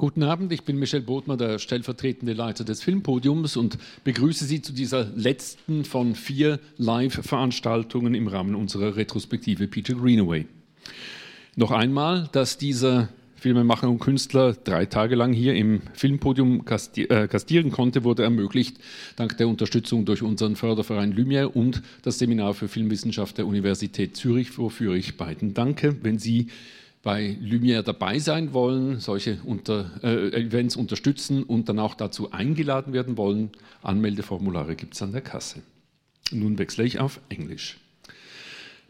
Guten Abend, ich bin Michel Bodmer, der stellvertretende Leiter des Filmpodiums und begrüße Sie zu dieser letzten von vier Live-Veranstaltungen im Rahmen unserer Retrospektive Peter Greenaway. Noch einmal, dass dieser Filmemacher und Künstler drei Tage lang hier im Filmpodium äh, gastieren konnte, wurde ermöglicht dank der Unterstützung durch unseren Förderverein Lumière und das Seminar für Filmwissenschaft der Universität Zürich, wofür ich beiden danke. Wenn Sie bei Lumière dabei sein wollen, solche unter, äh, Events unterstützen und dann auch dazu eingeladen werden wollen, Anmeldeformulare gibt es an der Kasse. Nun wechsle ich auf Englisch.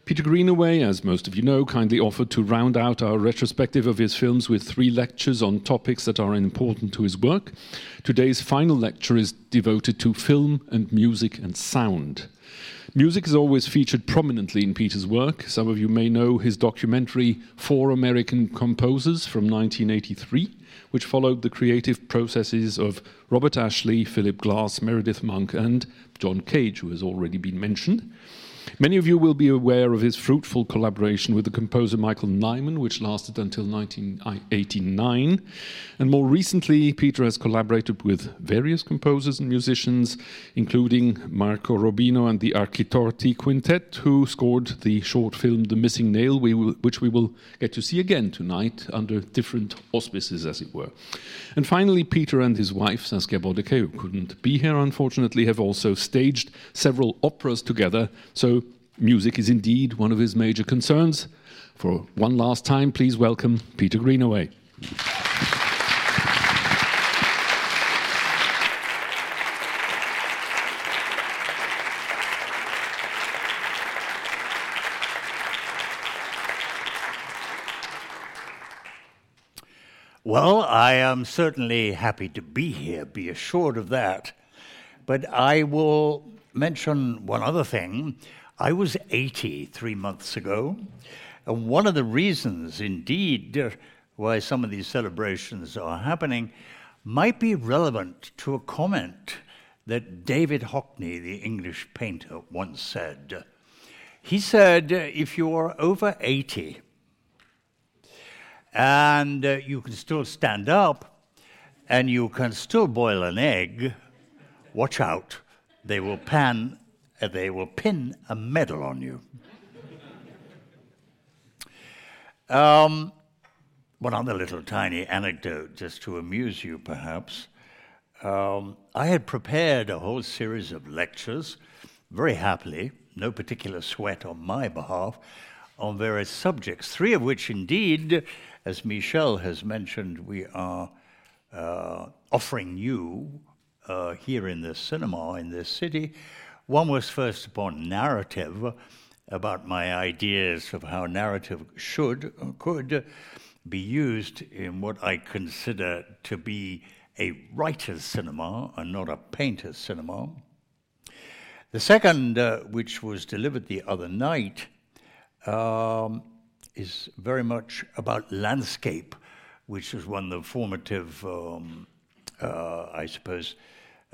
Peter Greenaway, as most of you know, kindly offered to round out our retrospective of his films with three lectures on topics that are important to his work. Today's final lecture is devoted to film and music and sound. Music is always featured prominently in Peter's work. Some of you may know his documentary Four American Composers from 1983, which followed the creative processes of Robert Ashley, Philip Glass, Meredith Monk, and John Cage, who has already been mentioned. Many of you will be aware of his fruitful collaboration with the composer Michael Nyman, which lasted until 1989. And more recently, Peter has collaborated with various composers and musicians, including Marco Robino and the Architorti Quintet, who scored the short film The Missing Nail, which we will get to see again tonight under different auspices, as it were. And finally, Peter and his wife, Saskia Boddeke, who couldn't be here unfortunately, have also staged several operas together. So music is indeed one of his major concerns. For one last time, please welcome Peter Greenaway. Well, I am certainly happy to be here, be assured of that. But I will mention one other thing. I was 80 three months ago, and one of the reasons, indeed, why some of these celebrations are happening might be relevant to a comment that David Hockney, the English painter, once said. He said, If you are over 80 and uh, you can still stand up and you can still boil an egg, watch out. They will pan they will pin a medal on you. um, one other little tiny anecdote, just to amuse you perhaps. Um, I had prepared a whole series of lectures, very happily, no particular sweat on my behalf, on various subjects, three of which, indeed, as Michel has mentioned, we are uh, offering you uh, here in this cinema in this city. One was first upon narrative, about my ideas of how narrative should or could be used in what I consider to be a writer's cinema and not a painter's cinema. The second, uh, which was delivered the other night, um, is very much about landscape, which is one of the formative, um, uh, I suppose,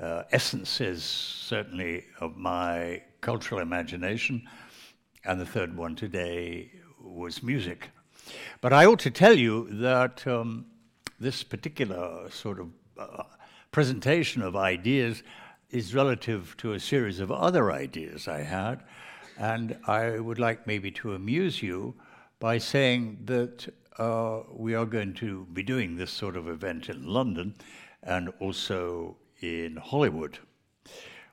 uh, essences, certainly, of my cultural imagination. And the third one today was music. But I ought to tell you that um, this particular sort of uh, presentation of ideas is relative to a series of other ideas I had. And I would like maybe to amuse you by saying that uh, we are going to be doing this sort of event in London and also in Hollywood.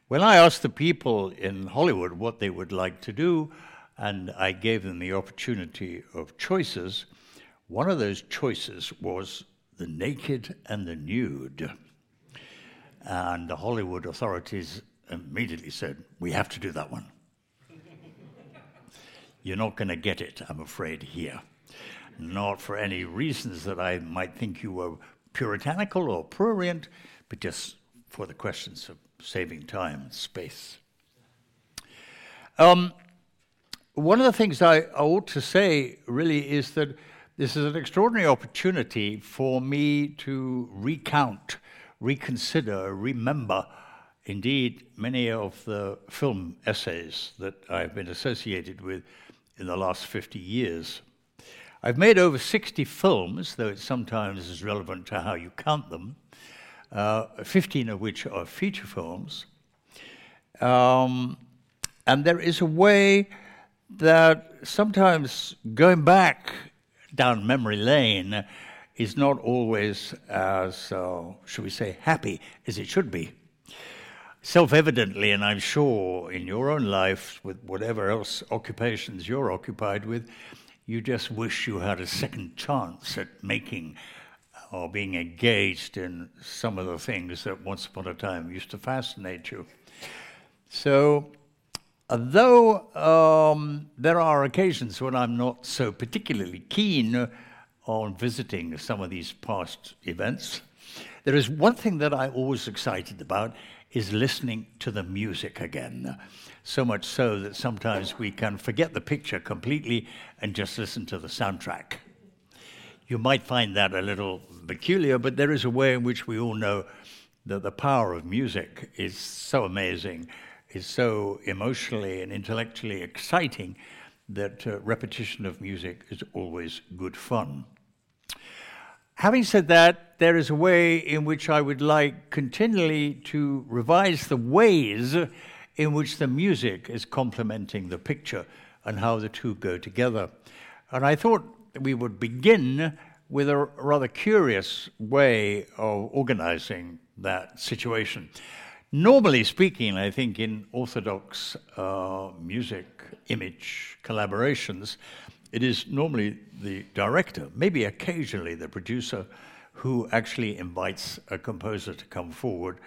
When I asked the people in Hollywood what they would like to do, and I gave them the opportunity of choices, one of those choices was the naked and the nude. And the Hollywood authorities immediately said, We have to do that one. You're not going to get it, I'm afraid, here. Not for any reasons that I might think you were puritanical or prurient, but just for the questions of saving time and space. Um, one of the things I, ought to say really is that this is an extraordinary opportunity for me to recount, reconsider, remember, indeed, many of the film essays that I've been associated with in the last 50 years. I've made over 60 films, though it sometimes is relevant to how you count them, 15 of which are feature films. Um, and there is a way that sometimes going back down memory lane is not always as, uh, should we say, happy as it should be. Self evidently, and I'm sure in your own life, with whatever else occupations you're occupied with, you just wish you had a second chance at making or being engaged in some of the things that once upon a time used to fascinate you. So, though um, there are occasions when I'm not so particularly keen on visiting some of these past events, there is one thing that I'm always excited about is listening to the music again. So much so that sometimes we can forget the picture completely and just listen to the soundtrack. You might find that a little peculiar, but there is a way in which we all know that the power of music is so amazing, is so emotionally and intellectually exciting that uh, repetition of music is always good fun. Having said that, there is a way in which I would like continually to revise the ways in which the music is complementing the picture and how the two go together. And I thought we would begin with a rather curious way of organizing that situation. Normally speaking, I think in orthodox uh, music image collaborations, it is normally the director, maybe occasionally the producer, who actually invites a composer to come forward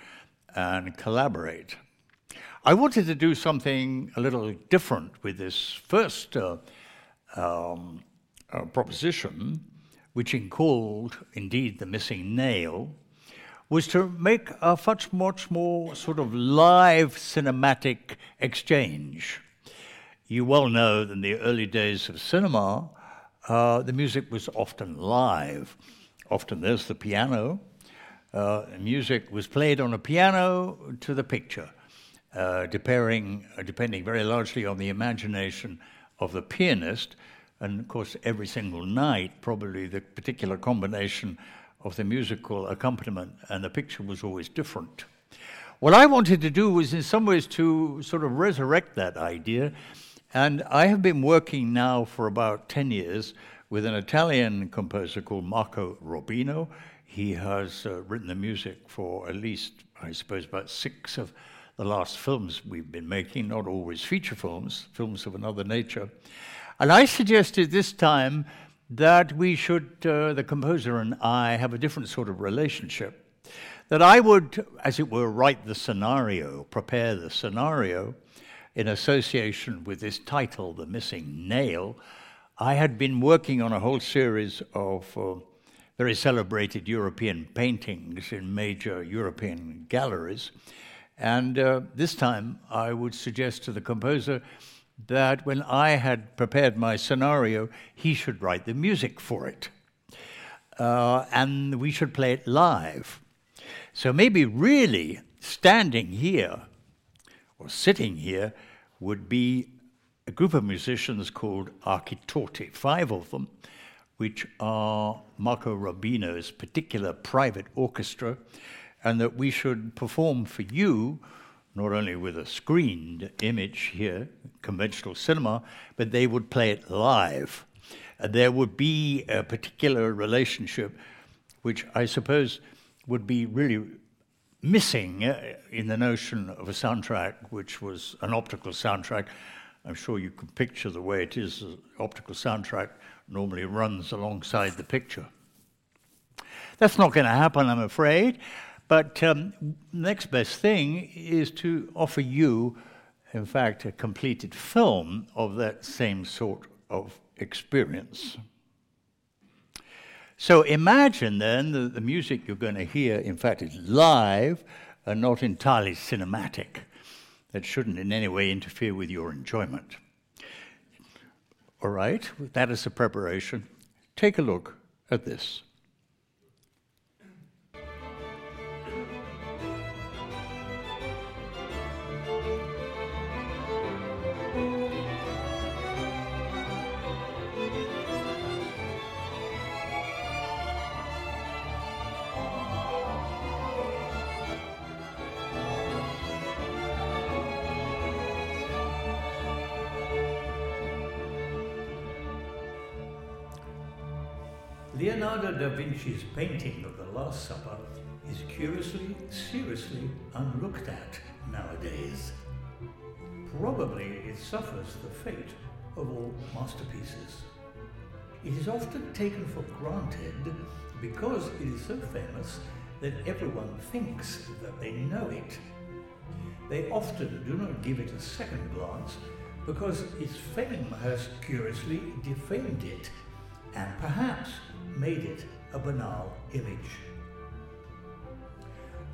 and collaborate. I wanted to do something a little different with this first uh, um, uh, proposition, which called indeed the missing nail, was to make a much, much more sort of live cinematic exchange. You well know that in the early days of cinema, uh, the music was often live. Often there's the piano. Uh, music was played on a piano to the picture, uh, depending, uh, depending very largely on the imagination of the pianist. And of course, every single night, probably the particular combination of the musical accompaniment and the picture was always different. What I wanted to do was, in some ways, to sort of resurrect that idea and I have been working now for about 10 years with an Italian composer called Marco Robino. He has uh, written the music for at least, I suppose, about six of the last films we've been making, not always feature films, films of another nature. And I suggested this time that we should, uh, the composer and I, have a different sort of relationship. That I would, as it were, write the scenario, prepare the scenario, in association with this title, The Missing Nail, I had been working on a whole series of uh, very celebrated European paintings in major European galleries. And uh, this time I would suggest to the composer that when I had prepared my scenario, he should write the music for it. Uh, and we should play it live. So maybe really standing here or sitting here would be a group of musicians called Architorti, five of them, which are Marco Robino's particular private orchestra, and that we should perform for you, not only with a screened image here, conventional cinema, but they would play it live. And there would be a particular relationship, which I suppose would be really missing uh, in the notion of a soundtrack, which was an optical soundtrack. I'm sure you can picture the way it is. An optical soundtrack normally runs alongside the picture. That's not going to happen, I'm afraid. But um, next best thing is to offer you, in fact, a completed film of that same sort of experience. So imagine then that the music you're going to hear, in fact, is live and not entirely cinematic. That shouldn't in any way interfere with your enjoyment. All right, that is the preparation. Take a look at this. Leonardo da Vinci's painting of the Last Supper is curiously, seriously unlooked at nowadays. Probably it suffers the fate of all masterpieces. It is often taken for granted because it is so famous that everyone thinks that they know it. They often do not give it a second glance because its fame has curiously defamed it and perhaps made it a banal image.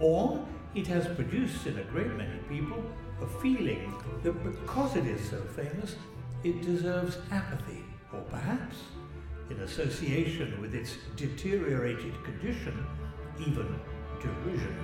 Or it has produced in a great many people a feeling that because it is so famous, it deserves apathy, or perhaps, in association with its deteriorated condition, even derision.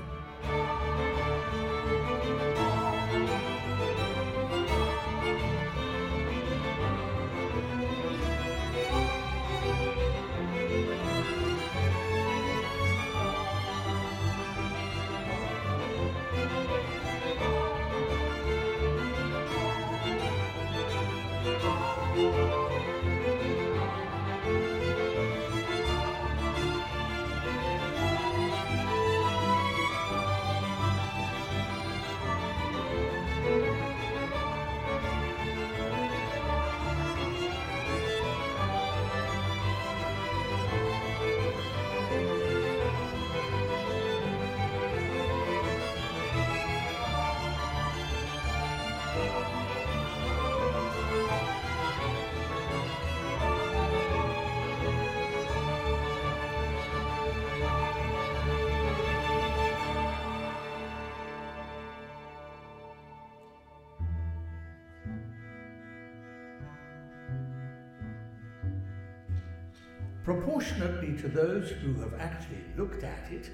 Proportionately to those who have actually looked at it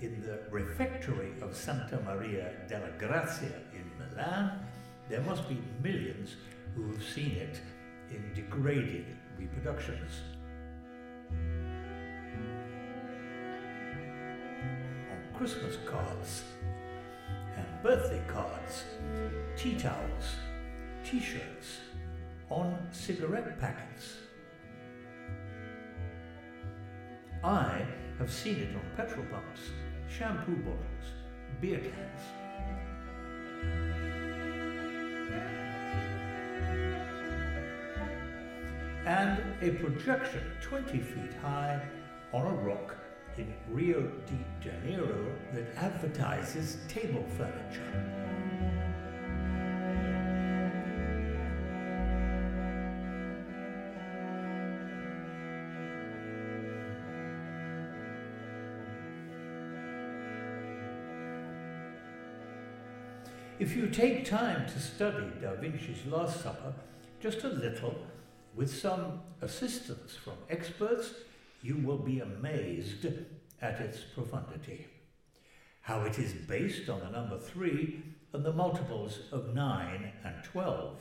in the refectory of Santa Maria delle Grazie in Milan, there must be millions who have seen it in degraded reproductions. On Christmas cards and birthday cards, tea towels, t shirts, on cigarette packets I have seen it on petrol pumps, shampoo bottles, beer cans. And a projection 20 feet high on a rock in Rio de Janeiro that advertises table furniture. If you take time to study Da Vinci's Last Supper just a little, with some assistance from experts, you will be amazed at its profundity. How it is based on the number three and the multiples of 9 and 12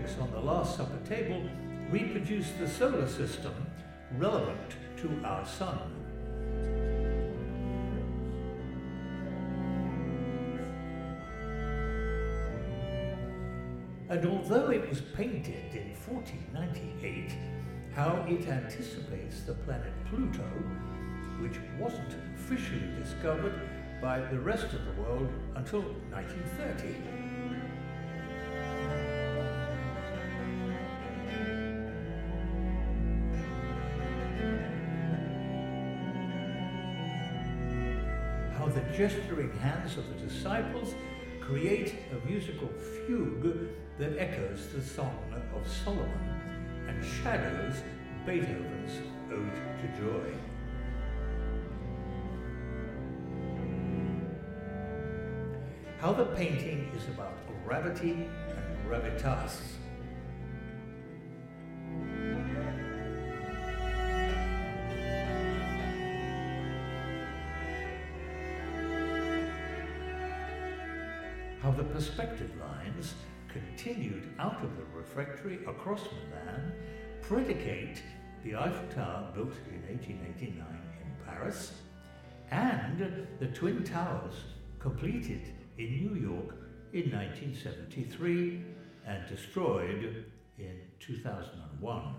objects on the Last Supper table reproduce the solar system relevant to our Sun. And although it was painted in 1498, how it anticipates the planet Pluto, which wasn't officially discovered by the rest of the world until 1930. Gesturing hands of the disciples create a musical fugue that echoes the Song of Solomon and shadows Beethoven's Ode to Joy. How the painting is about gravity and gravitas. Perspective lines continued out of the refectory across Milan predicate the Eiffel Tower built in 1889 in Paris and the Twin Towers completed in New York in 1973 and destroyed in 2001.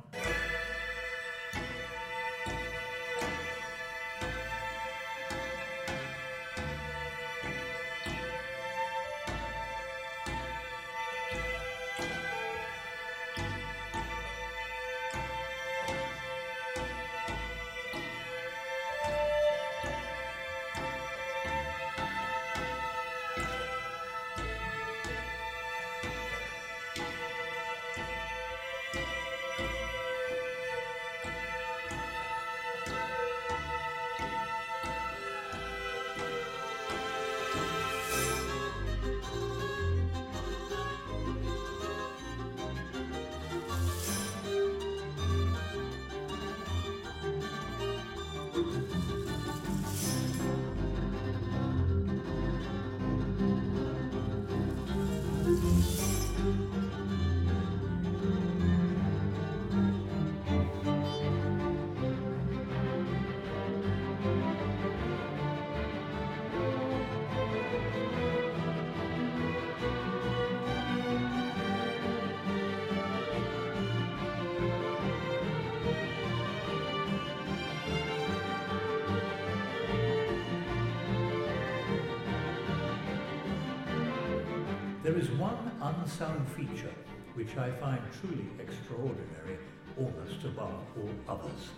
Which I find truly extraordinary, almost above all others.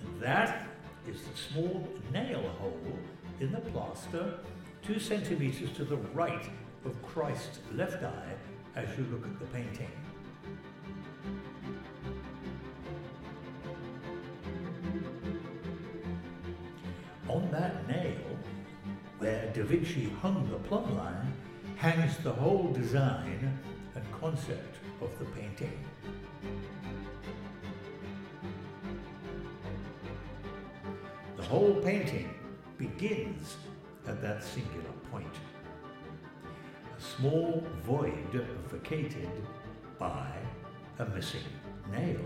And that is the small nail hole in the plaster, two centimeters to the right of Christ's left eye as you look at the painting. On that nail, where Da Vinci hung the plumb line, hangs the whole design and concept of the painting. The whole painting begins at that singular point. A small void vacated by a missing nail.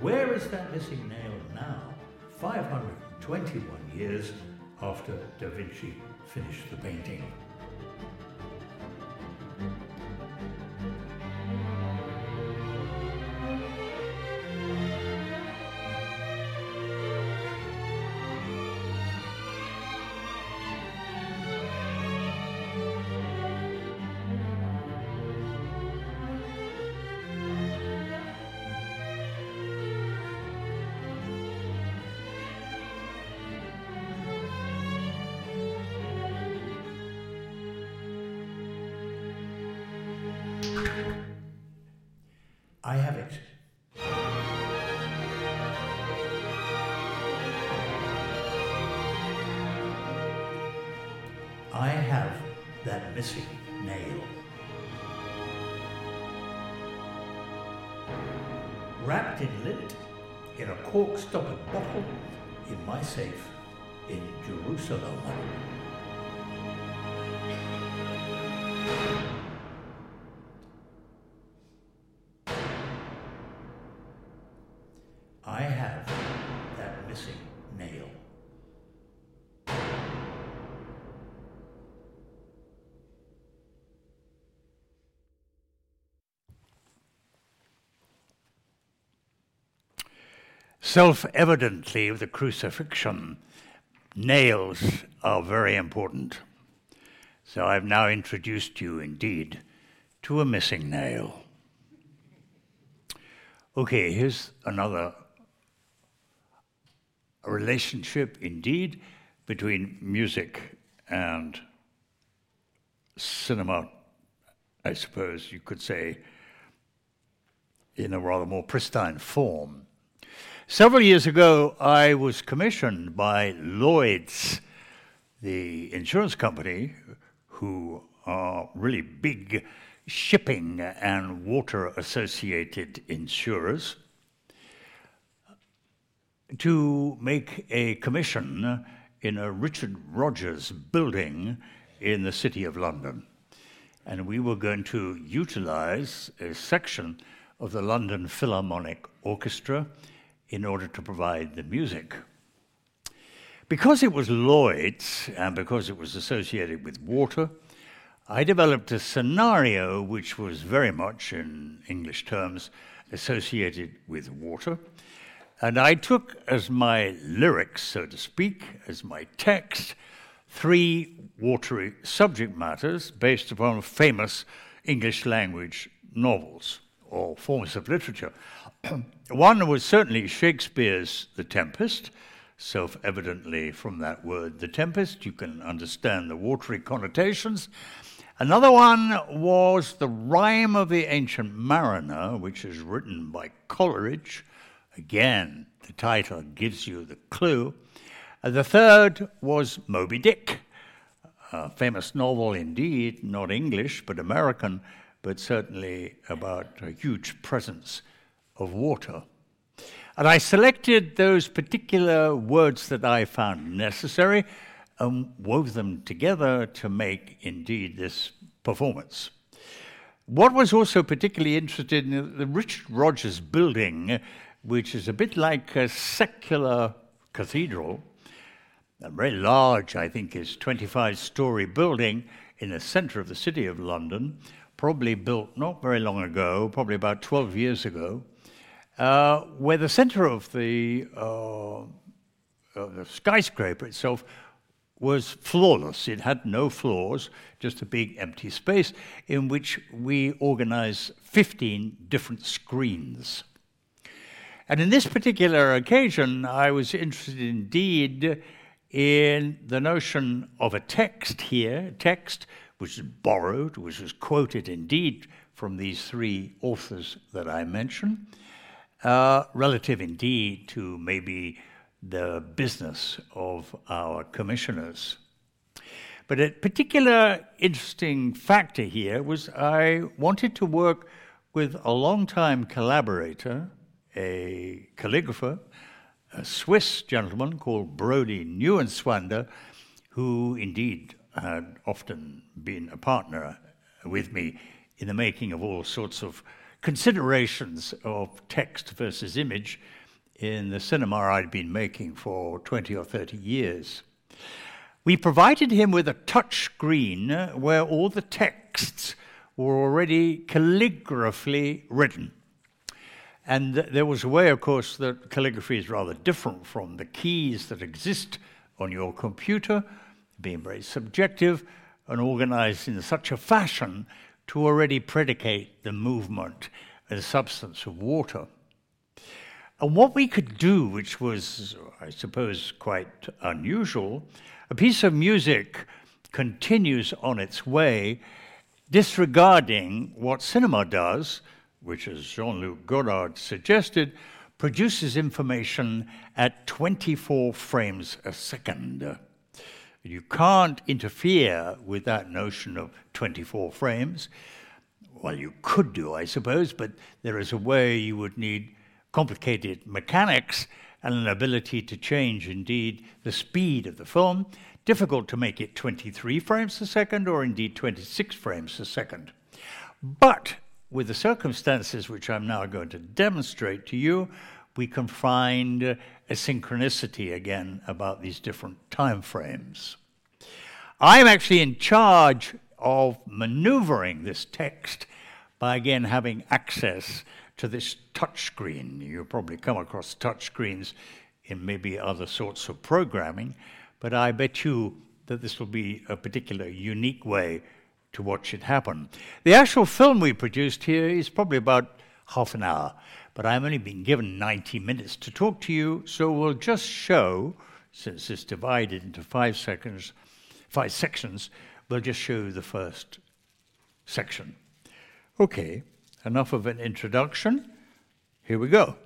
Where is that missing nail now, 521 years after Da Vinci finished the painting? I have it. I have that missing nail. Wrapped in lint in a cork stoppered bottle in my safe in Jerusalem. Self evidently, the crucifixion, nails are very important. So I've now introduced you, indeed, to a missing nail. Okay, here's another relationship, indeed, between music and cinema, I suppose you could say, in a rather more pristine form. Several years ago, I was commissioned by Lloyd's, the insurance company, who are really big shipping and water associated insurers, to make a commission in a Richard Rogers building in the City of London. And we were going to utilize a section of the London Philharmonic Orchestra in order to provide the music. Because it was Lloyd's and because it was associated with water, I developed a scenario which was very much, in English terms, associated with water. And I took as my lyrics, so to speak, as my text, three watery subject matters based upon famous English language novels or forms of literature. One was certainly Shakespeare's The Tempest. Self evidently, from that word, The Tempest, you can understand the watery connotations. Another one was The Rime of the Ancient Mariner, which is written by Coleridge. Again, the title gives you the clue. And the third was Moby Dick, a famous novel indeed, not English, but American, but certainly about a huge presence of water. And I selected those particular words that I found necessary and wove them together to make indeed this performance. What was also particularly interested in uh, the Richard Rogers building, which is a bit like a secular cathedral, a very large, I think, is 25 story building in the center of the city of London, probably built not very long ago, probably about 12 years ago, uh, where the center of the, uh, the skyscraper itself was flawless. It had no floors, just a big empty space in which we organized 15 different screens. And in this particular occasion, I was interested indeed in the notion of a text here, text which is borrowed, which was quoted indeed from these three authors that I mentioned, uh, relative indeed to maybe the business of our commissioners. But a particular interesting factor here was I wanted to work with a long-time collaborator, a calligrapher, a Swiss gentleman called Brody Neuenschwander, who indeed had often been a partner with me in the making of all sorts of considerations of text versus image in the cinema I'd been making for 20 or 30 years. We provided him with a touch screen where all the texts were already calligraphically written. And there was a way, of course, that calligraphy is rather different from the keys that exist on your computer, being very subjective and organized in such a fashion to already predicate the movement and substance of water. And what we could do, which was, I suppose, quite unusual, a piece of music continues on its way, disregarding what cinema does, which, as Jean Luc Godard suggested, produces information at 24 frames a second. You can't interfere with that notion of 24 frames. Well, you could do, I suppose, but there is a way you would need complicated mechanics and an ability to change, indeed, the speed of the film. Difficult to make it 23 frames a second or indeed 26 frames a second. But with the circumstances which I'm now going to demonstrate to you, we can find a synchronicity again about these different time frames. I'm actually in charge of maneuvering this text by again having access to this touchscreen. You'll probably come across touchscreens in maybe other sorts of programming, but I bet you that this will be a particular unique way to watch it happen. The actual film we produced here is probably about half an hour, but I've only been given 90 minutes to talk to you, so we'll just show, since it's divided into five seconds, five sections, we'll just show the first section. Okay, enough of an introduction. Here we go.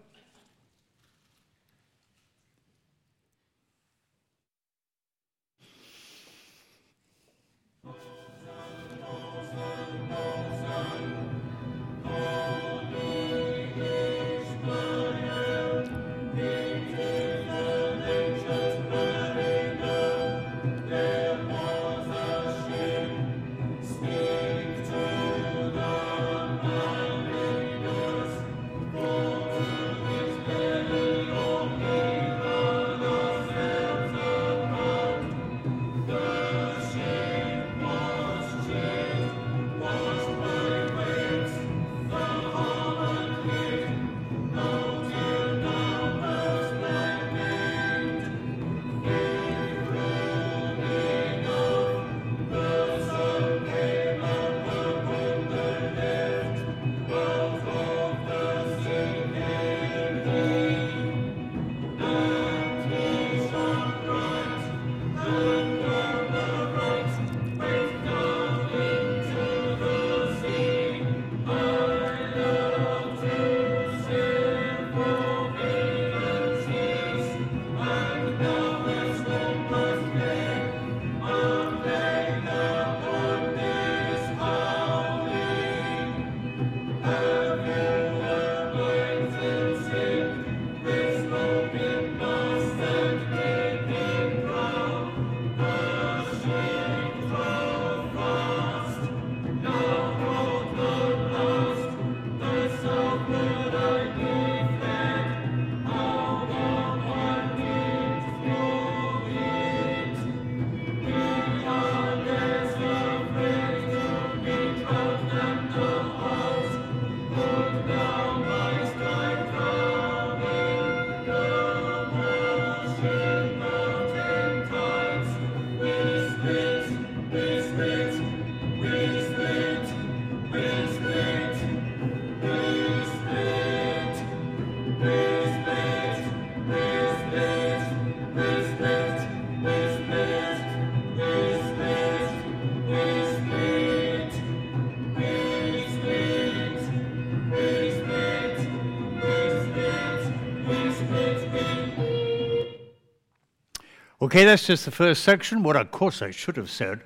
Okay, that's just the first section. What, of course, I should have said,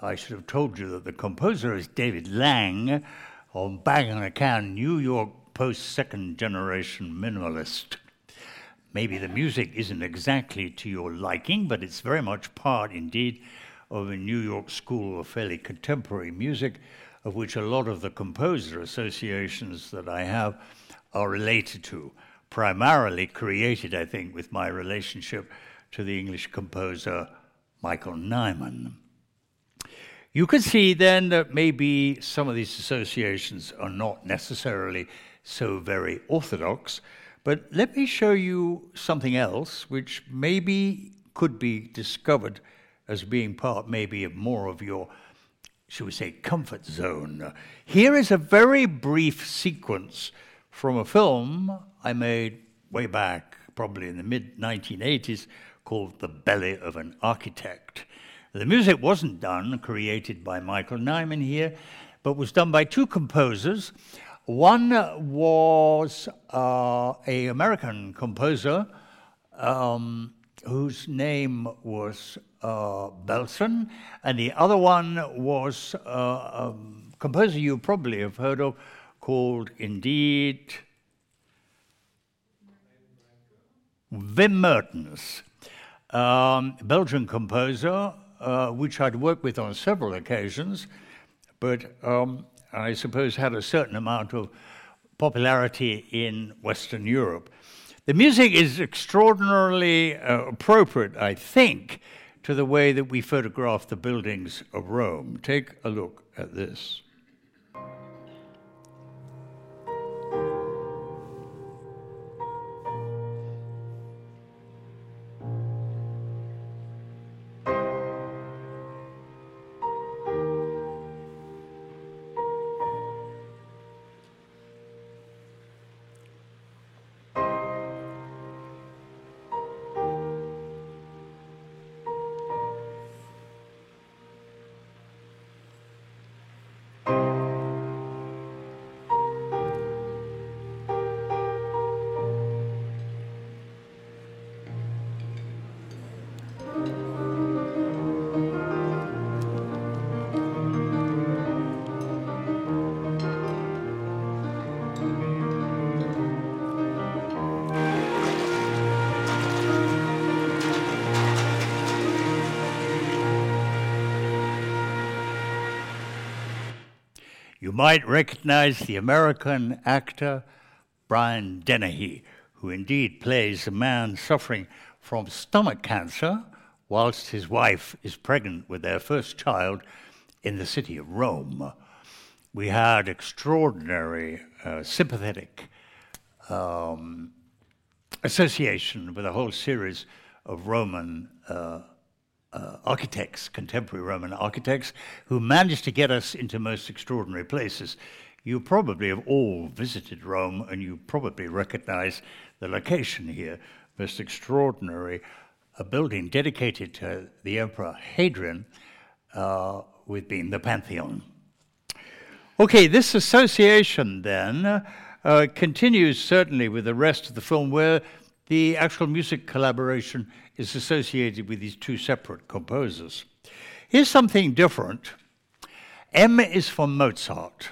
I should have told you that the composer is David Lang, on Bang on a Can, New York post second generation minimalist. Maybe the music isn't exactly to your liking, but it's very much part, indeed, of a New York school of fairly contemporary music, of which a lot of the composer associations that I have are related to, primarily created, I think, with my relationship to the English composer Michael Nyman. You can see then that maybe some of these associations are not necessarily so very orthodox, but let me show you something else which maybe could be discovered as being part maybe of more of your, shall we say, comfort zone. Here is a very brief sequence from a film I made way back, probably in the mid 1980s, called The Belly of an Architect. The music wasn't done, created by Michael Nyman here, but was done by two composers. One was uh, a American composer um, whose name was uh, Belson, and the other one was uh, a composer you probably have heard of called, indeed, Wim Mertens, um, Belgian composer, uh, which I'd worked with on several occasions, but um, I suppose, had a certain amount of popularity in Western Europe. The music is extraordinarily uh, appropriate, I think, to the way that we photograph the buildings of Rome. Take a look at this. Might recognize the American actor Brian Dennehy, who indeed plays a man suffering from stomach cancer whilst his wife is pregnant with their first child in the city of Rome. We had extraordinary, uh, sympathetic um, association with a whole series of Roman uh, uh, architects, contemporary Roman architects, who managed to get us into most extraordinary places. You probably have all visited Rome and you probably recognize the location here. Most extraordinary, a building dedicated to the Emperor Hadrian, uh, with being the Pantheon. Okay, this association then uh, continues certainly with the rest of the film, where the actual music collaboration is associated with these two separate composers. Here's something different. M is for Mozart.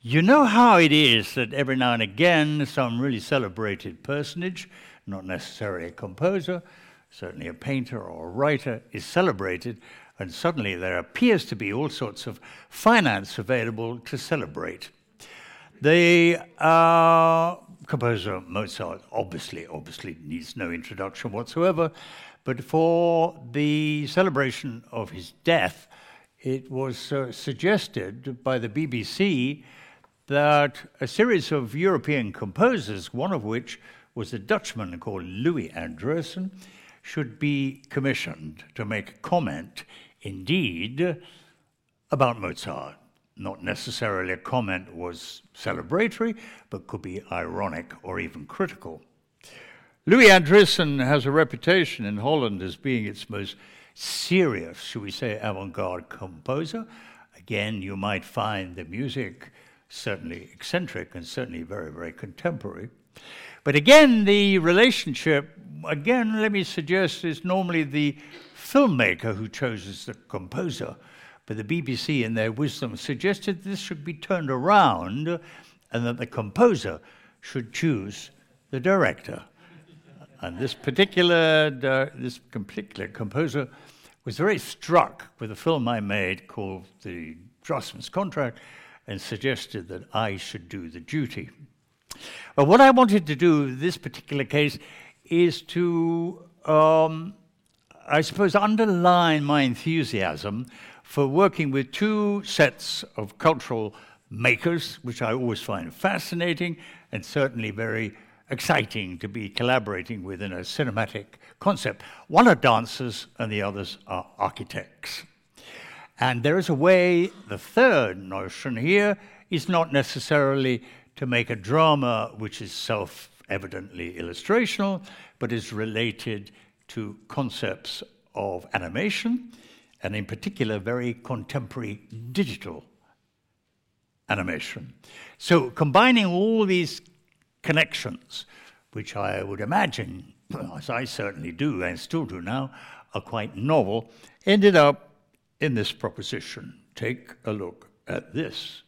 You know how it is that every now and again some really celebrated personage, not necessarily a composer, certainly a painter or a writer, is celebrated, and suddenly there appears to be all sorts of finance available to celebrate. The uh, composer Mozart obviously, obviously needs no introduction whatsoever, but for the celebration of his death, it was uh, suggested by the BBC that a series of European composers, one of which was a Dutchman called Louis Andriessen, should be commissioned to make a comment, indeed, about Mozart not necessarily a comment was celebratory, but could be ironic or even critical. Louis Andriessen has a reputation in Holland as being its most serious, should we say, avant garde composer. Again, you might find the music certainly eccentric and certainly very, very contemporary. But again, the relationship, again, let me suggest, is normally the filmmaker who chooses the composer. But the BBC, in their wisdom, suggested this should be turned around and that the composer should choose the director. And this particular, this particular composer was very struck with a film I made called The Draughtsman's Contract and suggested that I should do the duty. But what I wanted to do in this particular case is to, um, I suppose, underline my enthusiasm for working with two sets of cultural makers, which I always find fascinating and certainly very exciting to be collaborating with in a cinematic concept. One are dancers and the others are architects. And there is a way, the third notion here is not necessarily to make a drama which is self evidently illustrational, but is related to concepts of animation, and in particular, very contemporary digital animation. So, combining all these connections, which I would imagine, as I certainly do and still do now, are quite novel, ended up in this proposition. Take a look at this.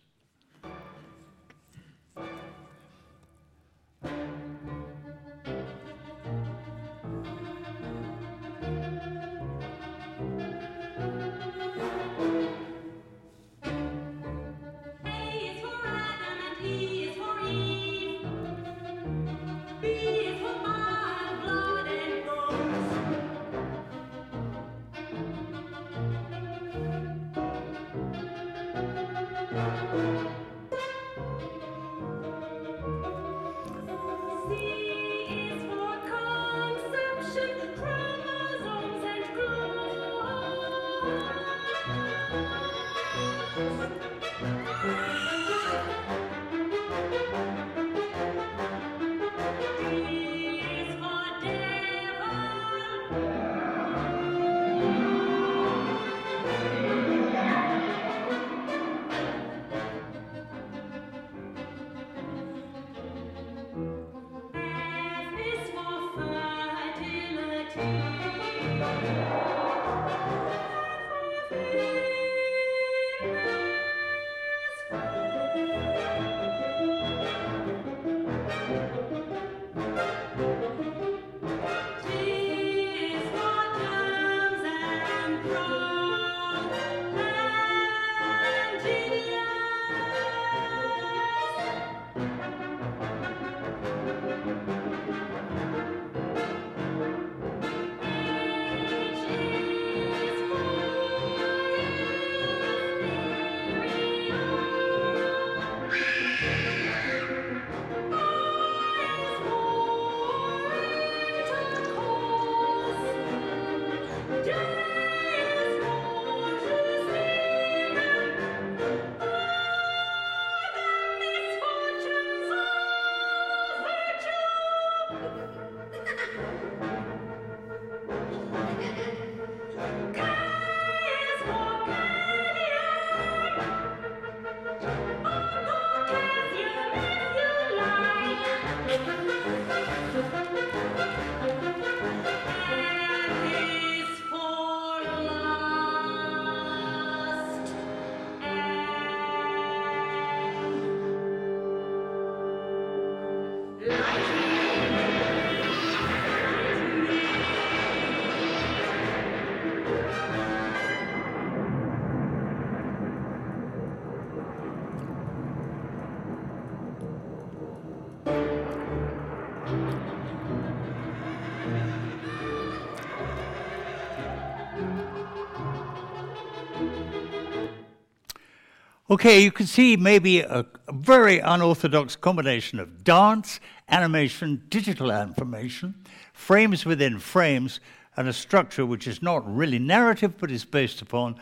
Okay, you can see maybe a, a, very unorthodox combination of dance, animation, digital information, frames within frames, and a structure which is not really narrative but is based upon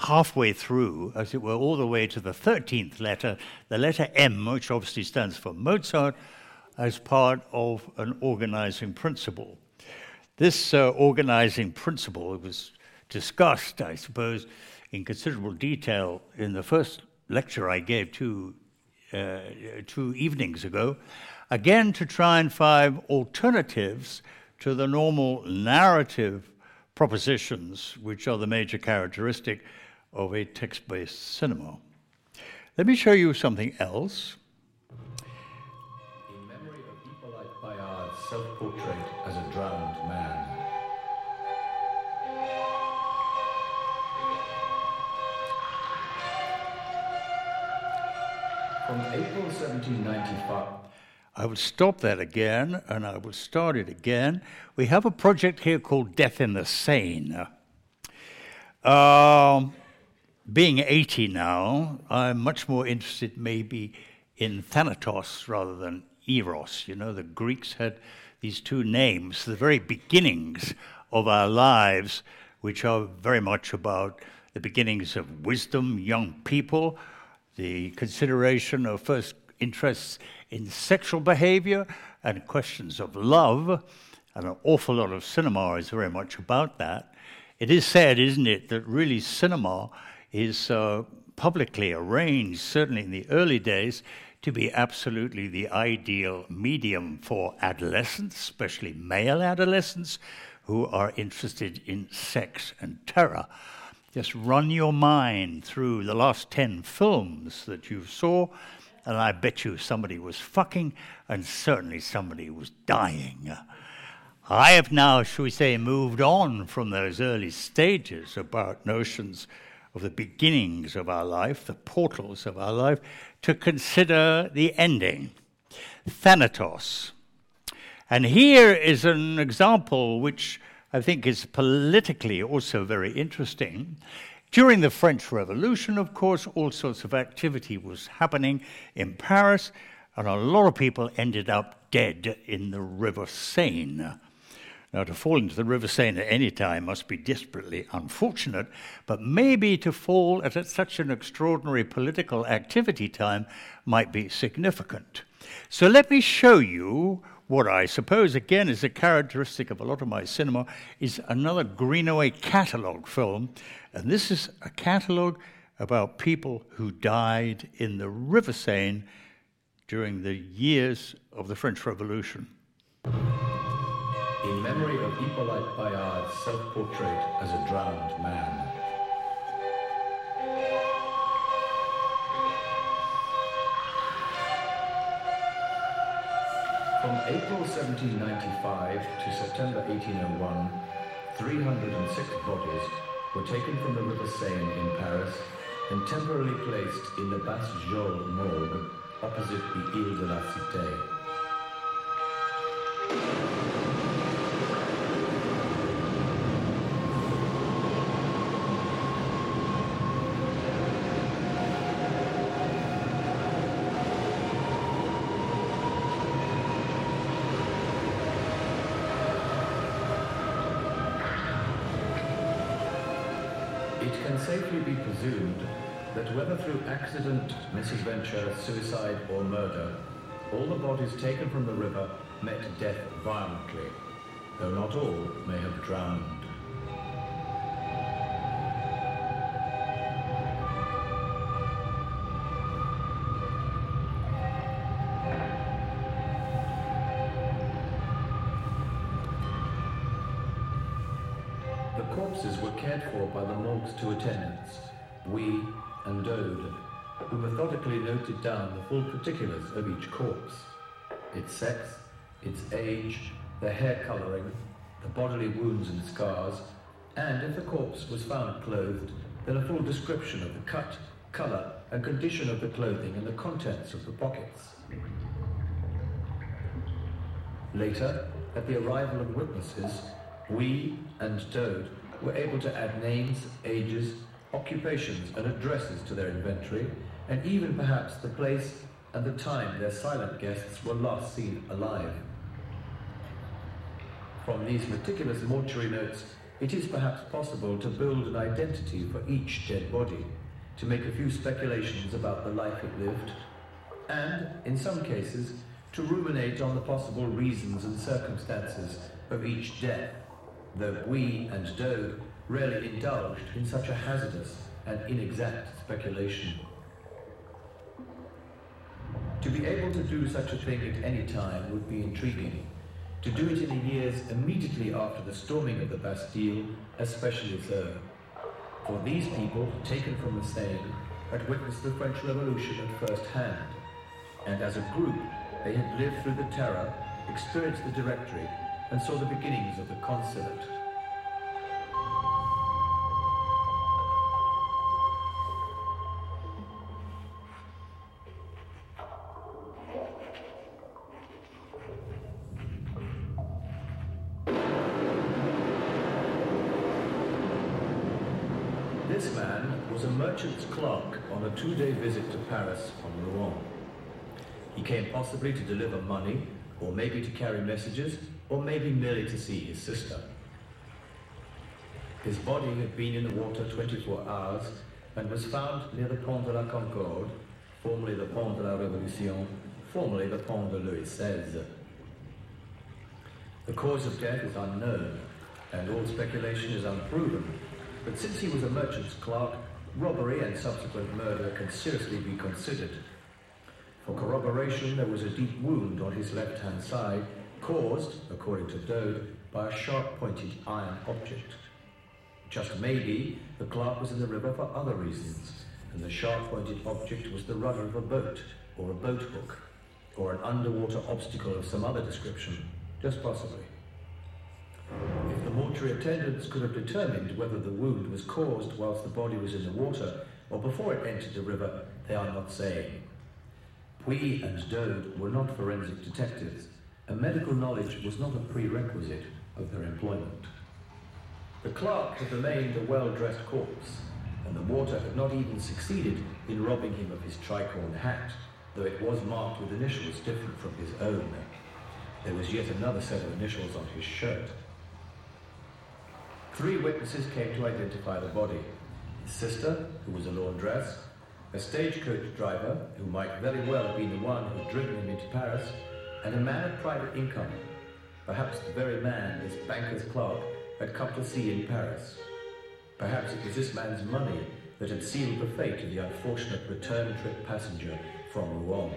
halfway through, as it were, all the way to the 13th letter, the letter M, which obviously stands for Mozart, as part of an organizing principle. This uh, organizing principle was discussed, I suppose in considerable detail in the first lecture I gave two uh, two evenings ago, again to try and find alternatives to the normal narrative propositions, which are the major characteristic of a text based cinema. Let me show you something else. In memory of Bayard's self portrait From April 1795. I will stop that again and I will start it again. We have a project here called Death in the Seine. Um, being 80 now, I'm much more interested maybe in Thanatos rather than Eros. You know, the Greeks had these two names, the very beginnings of our lives, which are very much about the beginnings of wisdom, young people, the consideration of first interests in sexual behavior and questions of love. And an awful lot of cinema is very much about that. It is sad, isn't it, that really cinema is uh, publicly arranged, certainly in the early days, to be absolutely the ideal medium for adolescents, especially male adolescents, who are interested in sex and terror. Just run your mind through the last 10 films that you saw, and I bet you somebody was fucking, and certainly somebody was dying. I have now, shall we say, moved on from those early stages about notions of the beginnings of our life, the portals of our life, to consider the ending, Thanatos. And here is an example which I think is politically also very interesting. During the French Revolution, of course, all sorts of activity was happening in Paris, and a lot of people ended up dead in the River Seine. Now, to fall into the River Seine at any time must be desperately unfortunate, but maybe to fall at such an extraordinary political activity time might be significant. So, let me show you what I suppose, again, is a characteristic of a lot of my cinema, is another Greenaway catalogue film. And this is a catalogue about people who died in the River Seine during the years of the French Revolution in memory of Hippolyte Bayard's self-portrait as a drowned man. From April 1795 to September 1801, 306 bodies were taken from the River Seine in Paris and temporarily placed in the Basse-Geôle morgue opposite the Ile de la Cité. Presumed that whether through accident, misadventure, suicide, or murder, all the bodies taken from the river met death violently, though not all may have drowned. two attendants, we and Daude, who methodically noted down the full particulars of each corpse its sex, its age, the hair colouring, the bodily wounds and scars, and if the corpse was found clothed, then a full description of the cut, colour, and condition of the clothing and the contents of the pockets. Later, at the arrival of witnesses, we and Daude were able to add names, ages, occupations, and addresses to their inventory, and even perhaps the place and the time their silent guests were last seen alive. From these meticulous mortuary notes, it is perhaps possible to build an identity for each dead body, to make a few speculations about the life it lived, and, in some cases, to ruminate on the possible reasons and circumstances of each death though we and Daude rarely indulged in such a hazardous and inexact speculation. To be able to do such a thing at any time would be intriguing. To do it in the years immediately after the storming of the Bastille, especially so. For these people, taken from the Seine, had witnessed the French Revolution at first hand, and as a group, they had lived through the terror, experienced the Directory, and saw the beginnings of the Consulate. A merchant's clerk on a two-day visit to Paris from Rouen. He came possibly to deliver money, or maybe to carry messages, or maybe merely to see his sister. His body had been in the water 24 hours and was found near the Pont de la Concorde, formerly the Pont de la Révolution, formerly the Pont de Louis XVI. The cause of death is unknown, and all speculation is unproven, but since he was a merchant's clerk, robbery and subsequent murder can seriously be considered. For corroboration, there was a deep wound on his left-hand side, caused, according to Daude, by a sharp-pointed iron object. Just maybe, the clerk was in the river for other reasons, and the sharp-pointed object was the rudder of a boat, or a boat hook, or an underwater obstacle of some other description, just possibly. If the mortuary attendants could have determined whether the wound was caused whilst the body was in the water or before it entered the river, they are not saying. Bouille and Daude were not forensic detectives, and medical knowledge was not a prerequisite of their employment. The clerk had remained a well-dressed corpse, and the water had not even succeeded in robbing him of his tricorn hat, though it was marked with initials different from his own. There was yet another set of initials on his shirt. Three witnesses came to identify the body. His sister, who was a laundress, a stagecoach driver, who might very well have been the one who had driven him into Paris, and a man of private income, perhaps the very man his banker's clerk had come to see in Paris. Perhaps it was this man's money that had sealed the fate of the unfortunate return trip passenger from Rouen.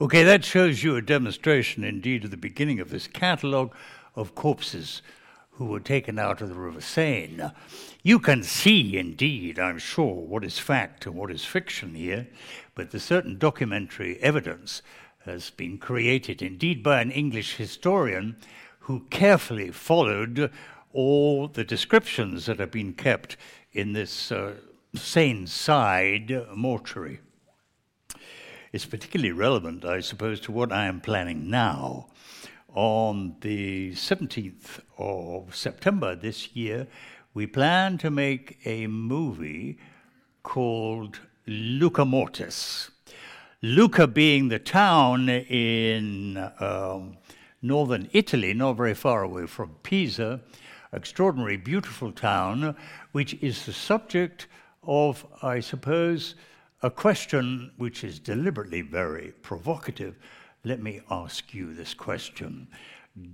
Okay, that shows you a demonstration indeed of the beginning of this catalogue of corpses who were taken out of the River Seine. You can see, indeed, I'm sure, what is fact and what is fiction here, but the certain documentary evidence has been created, indeed, by an English historian who carefully followed all the descriptions that have been kept in this uh, Seine side mortuary. It's particularly relevant, I suppose, to what I am planning now. On the 17th of September this year, we plan to make a movie called Lucca Mortis. Lucca being the town in um, northern Italy, not very far away from Pisa, extraordinary, beautiful town, which is the subject of, I suppose, a question which is deliberately very provocative. Let me ask you this question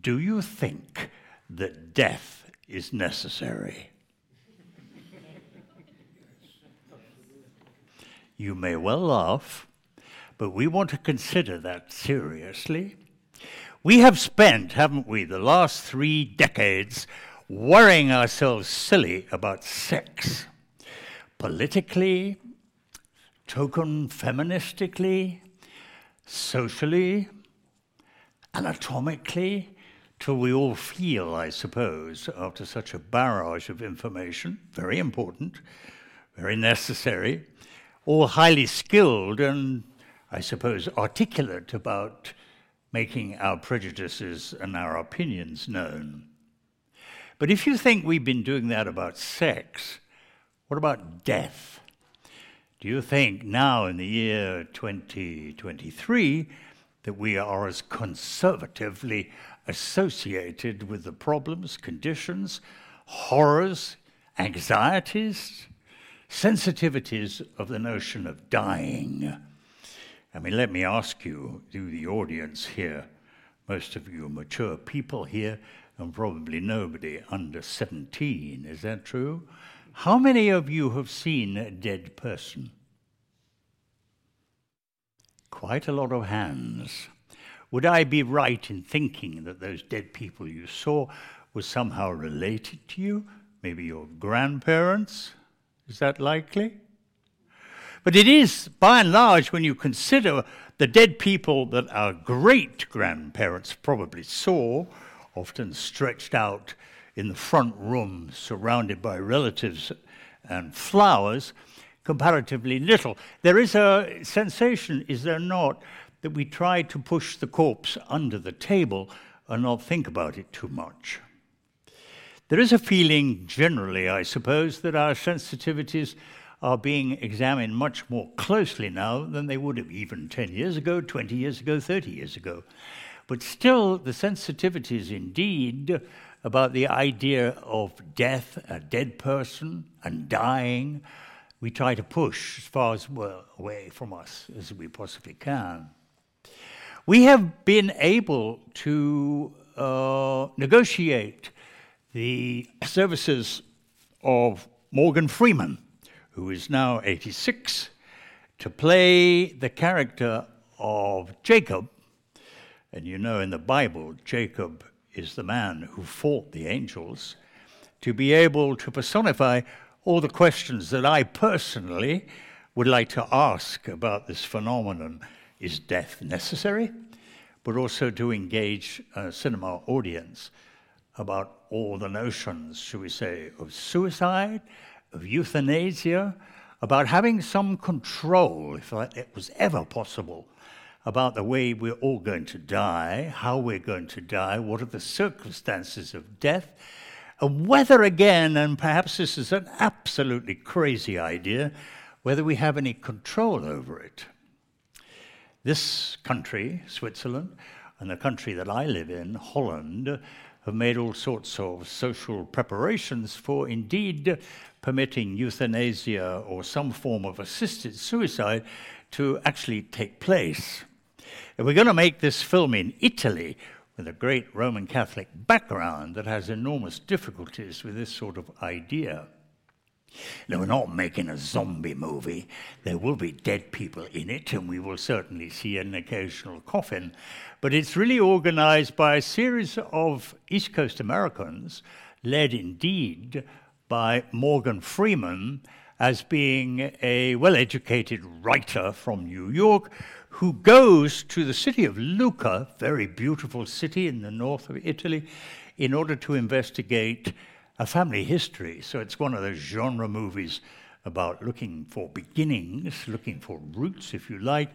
Do you think that death is necessary? you may well laugh, but we want to consider that seriously. We have spent, haven't we, the last three decades worrying ourselves silly about sex. Politically, token feministically, socially, anatomically, till we all feel, I suppose, after such a barrage of information, very important, very necessary, all highly skilled and, I suppose, articulate about making our prejudices and our opinions known. But if you think we've been doing that about sex, what about death? Do you think now in the year 2023 that we are as conservatively associated with the problems, conditions, horrors, anxieties, sensitivities of the notion of dying. I mean, let me ask you, do the audience here, most of you mature people here, and probably nobody under 17, is that true? How many of you have seen a dead person? Quite a lot of hands. Would I be right in thinking that those dead people you saw were somehow related to you? Maybe your grandparents? Is that likely? But it is, by and large, when you consider the dead people that our great grandparents probably saw, often stretched out in the front room, surrounded by relatives and flowers, comparatively little. There is a sensation, is there not, that we try to push the corpse under the table and not think about it too much. There is a feeling generally, I suppose, that our sensitivities are being examined much more closely now than they would have even 10 years ago, 20 years ago, 30 years ago. But still, the sensitivities indeed about the idea of death, a dead person, and dying, we try to push as far as well away from us as we possibly can. We have been able to uh, negotiate the services of Morgan Freeman, who is now 86, to play the character of Jacob. And you know, in the Bible, Jacob is the man who fought the angels, to be able to personify all the questions that I personally would like to ask about this phenomenon. Is death necessary? But also to engage a cinema audience about all the notions, should we say, of suicide, of euthanasia, about having some control, if it was ever possible, about the way we're all going to die, how we're going to die, what are the circumstances of death, and whether, again, and perhaps this is an absolutely crazy idea, whether we have any control over it. This country, Switzerland, and the country that I live in, Holland, have made all sorts of social preparations for indeed permitting euthanasia or some form of assisted suicide to actually take place. And we're going to make this film in Italy with a great Roman Catholic background that has enormous difficulties with this sort of idea. No, we're not making a zombie movie. There will be dead people in it, and we will certainly see an occasional coffin. But it's really organized by a series of East Coast Americans, led indeed by Morgan Freeman as being a well educated writer from New York who goes to the city of Lucca, very beautiful city in the north of Italy, in order to investigate a family history. So it's one of those genre movies about looking for beginnings, looking for roots, if you like,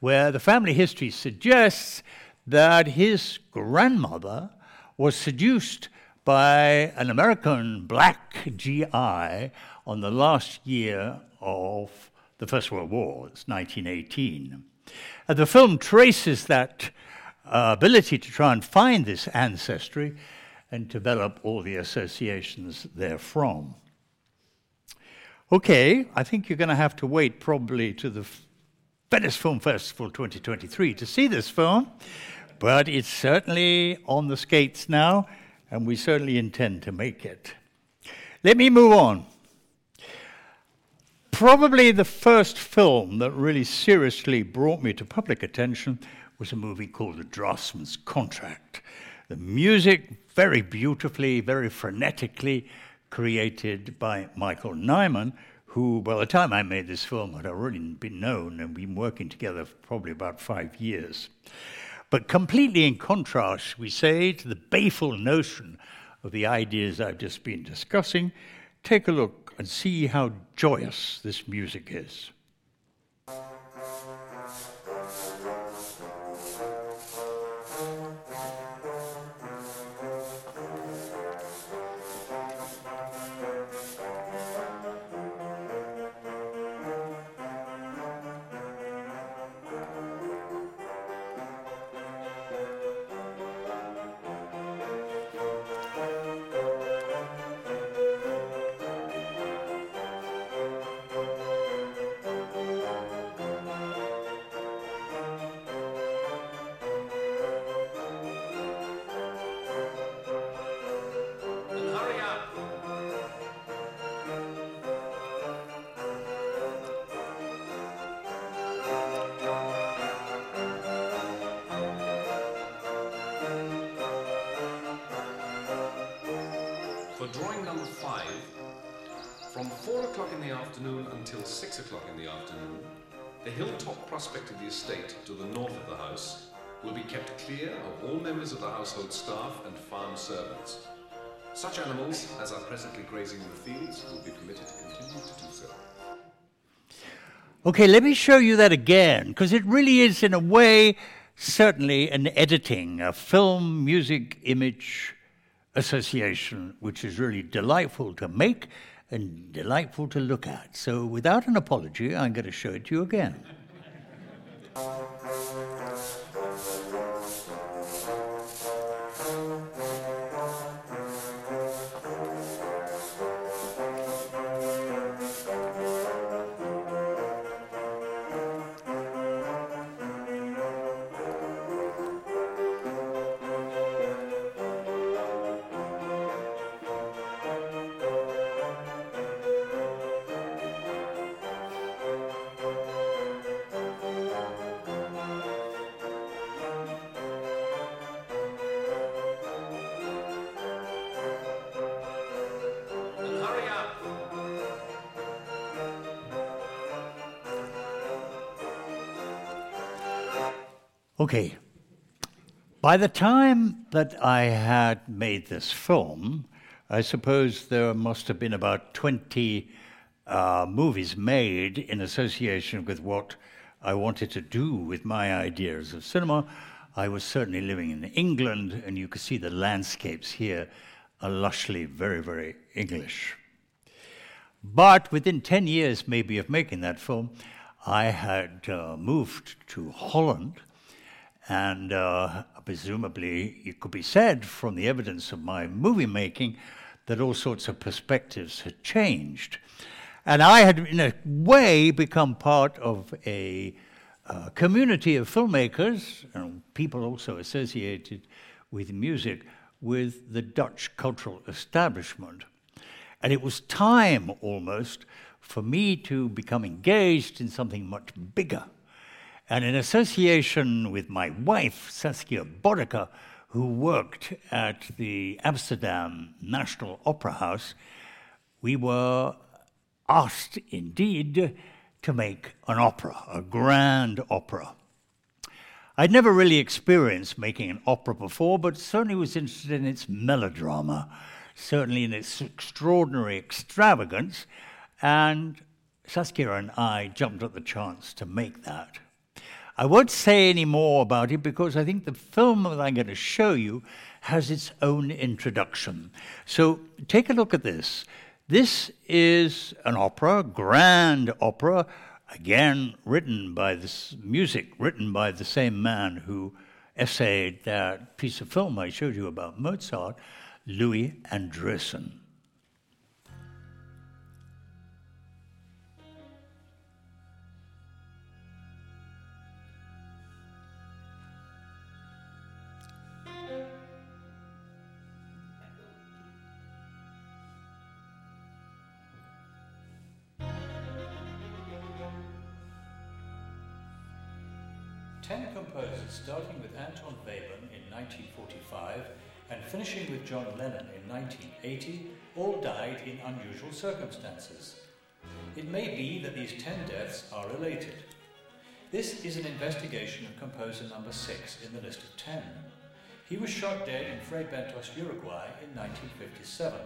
where the family history suggests that his grandmother was seduced by an American black GI on the last year of the First World War. It's 1918. And the film traces that uh, ability to try and find this ancestry and develop all the associations therefrom. Okay, I think you're going to have to wait probably to the Venice Film Festival 2023 to see this film, but it's certainly on the skates now, and we certainly intend to make it. Let me move on. Probably the first film that really seriously brought me to public attention was a movie called The Draughtsman's Contract. The music very beautifully, very frenetically created by Michael Nyman, who, by the time I made this film, had already been known and been working together for probably about five years. But completely in contrast, we say, to the baleful notion of the ideas I've just been discussing, take a look and see how joyous this music is. Servants. Such animals as are presently grazing in the fields will be permitted to continue to do so. Okay, let me show you that again, because it really is, in a way, certainly an editing, a film, music, image association, which is really delightful to make and delightful to look at. So, without an apology, I'm going to show it to you again. Okay. By the time that I had made this film, I suppose there must have been about 20 uh, movies made in association with what I wanted to do with my ideas of cinema. I was certainly living in England, and you could see the landscapes here are lushly very, very English. But within 10 years, maybe, of making that film, I had uh, moved to Holland. And uh, presumably, it could be said from the evidence of my movie making that all sorts of perspectives had changed. And I had, in a way, become part of a uh, community of filmmakers and people also associated with music with the Dutch cultural establishment. And it was time almost for me to become engaged in something much bigger. And in association with my wife, Saskia Boddeke, who worked at the Amsterdam National Opera House, we were asked indeed to make an opera, a grand opera. I'd never really experienced making an opera before, but certainly was interested in its melodrama, certainly in its extraordinary extravagance, and Saskia and I jumped at the chance to make that. I won't say any more about it because I think the film that I'm going to show you has its own introduction. So take a look at this. This is an opera, grand opera, again written by this music, written by the same man who essayed that piece of film I showed you about Mozart, Louis Andriessen. Ten composers, starting with Anton Webern in 1945 and finishing with John Lennon in 1980, all died in unusual circumstances. It may be that these ten deaths are related. This is an investigation of composer number six in the list of ten. He was shot dead in Fray Bentos, Uruguay in 1957.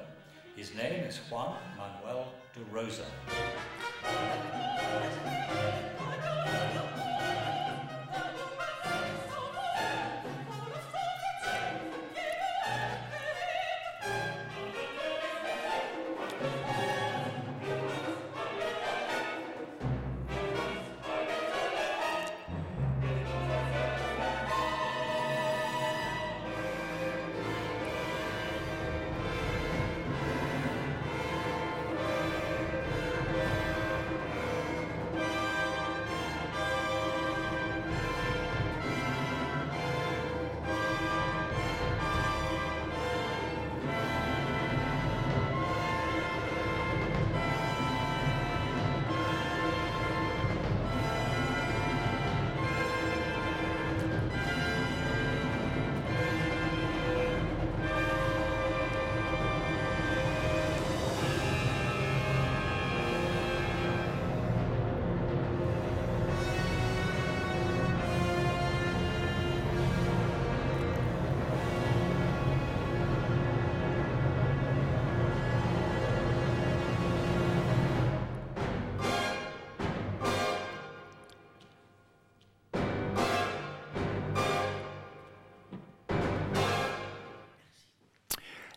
His name is Juan Manuel de Rosa. Oh,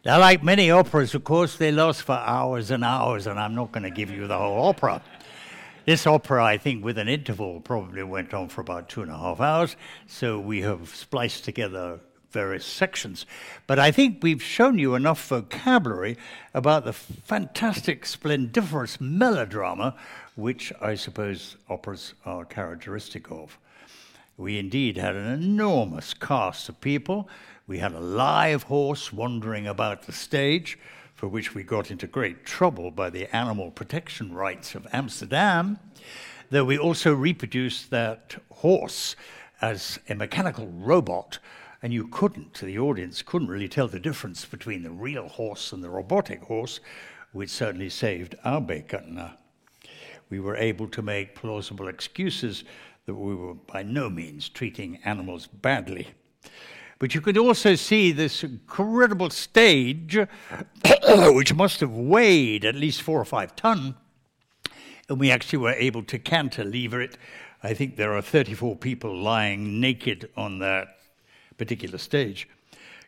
Now, like many operas, of course, they last for hours and hours, and I'm not going to give you the whole opera. This opera, I think, with an interval, probably went on for about two and a half hours, so we have spliced together various sections. But I think we've shown you enough vocabulary about the fantastic, splendiferous melodrama which I suppose operas are characteristic of. We indeed had an enormous cast of people. We had a live horse wandering about the stage, for which we got into great trouble by the animal protection rights of Amsterdam, though we also reproduced that horse as a mechanical robot, and you couldn't, the audience couldn't really tell the difference between the real horse and the robotic horse, which certainly saved our bacon. We were able to make plausible excuses that we were by no means treating animals badly. But you could also see this incredible stage, which must have weighed at least four or five ton, and we actually were able to cantilever it. I think there are 34 people lying naked on that particular stage.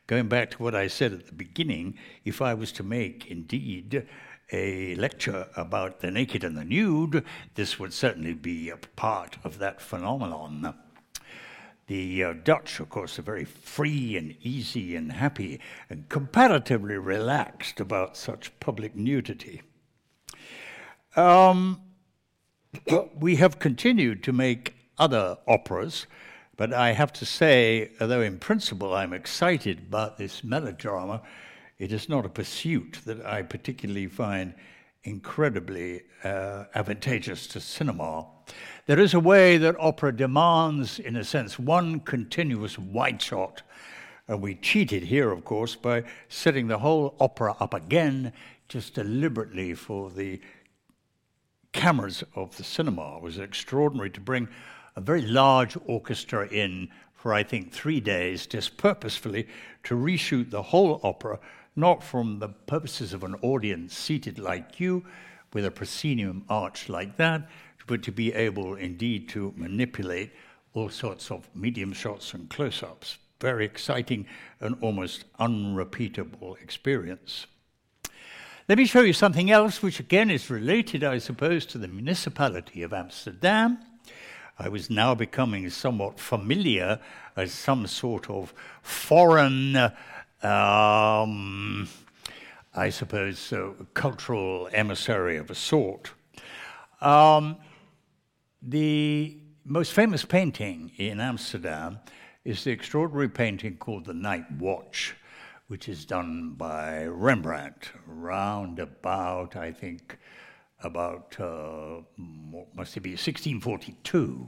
Going back to what I said at the beginning, if I was to make indeed a lecture about the naked and the nude, this would certainly be a part of that phenomenon. The uh, Dutch, of course, are very free and easy and happy and comparatively relaxed about such public nudity. Um, we have continued to make other operas, but I have to say, although in principle I'm excited about this melodrama, it is not a pursuit that I particularly find incredibly uh, advantageous to cinema. There is a way that opera demands, in a sense, one continuous wide shot. And we cheated here, of course, by setting the whole opera up again just deliberately for the cameras of the cinema. It was extraordinary to bring a very large orchestra in for, I think, three days, just purposefully to reshoot the whole opera, not from the purposes of an audience seated like you with a proscenium arch like that, but to be able indeed to manipulate all sorts of medium shots and close ups. Very exciting and almost unrepeatable experience. Let me show you something else, which again is related, I suppose, to the municipality of Amsterdam. I was now becoming somewhat familiar as some sort of foreign, um, I suppose, uh, cultural emissary of a sort. Um, the most famous painting in Amsterdam is the extraordinary painting called The Night Watch, which is done by Rembrandt, round about, I think, about, uh, must it be 1642.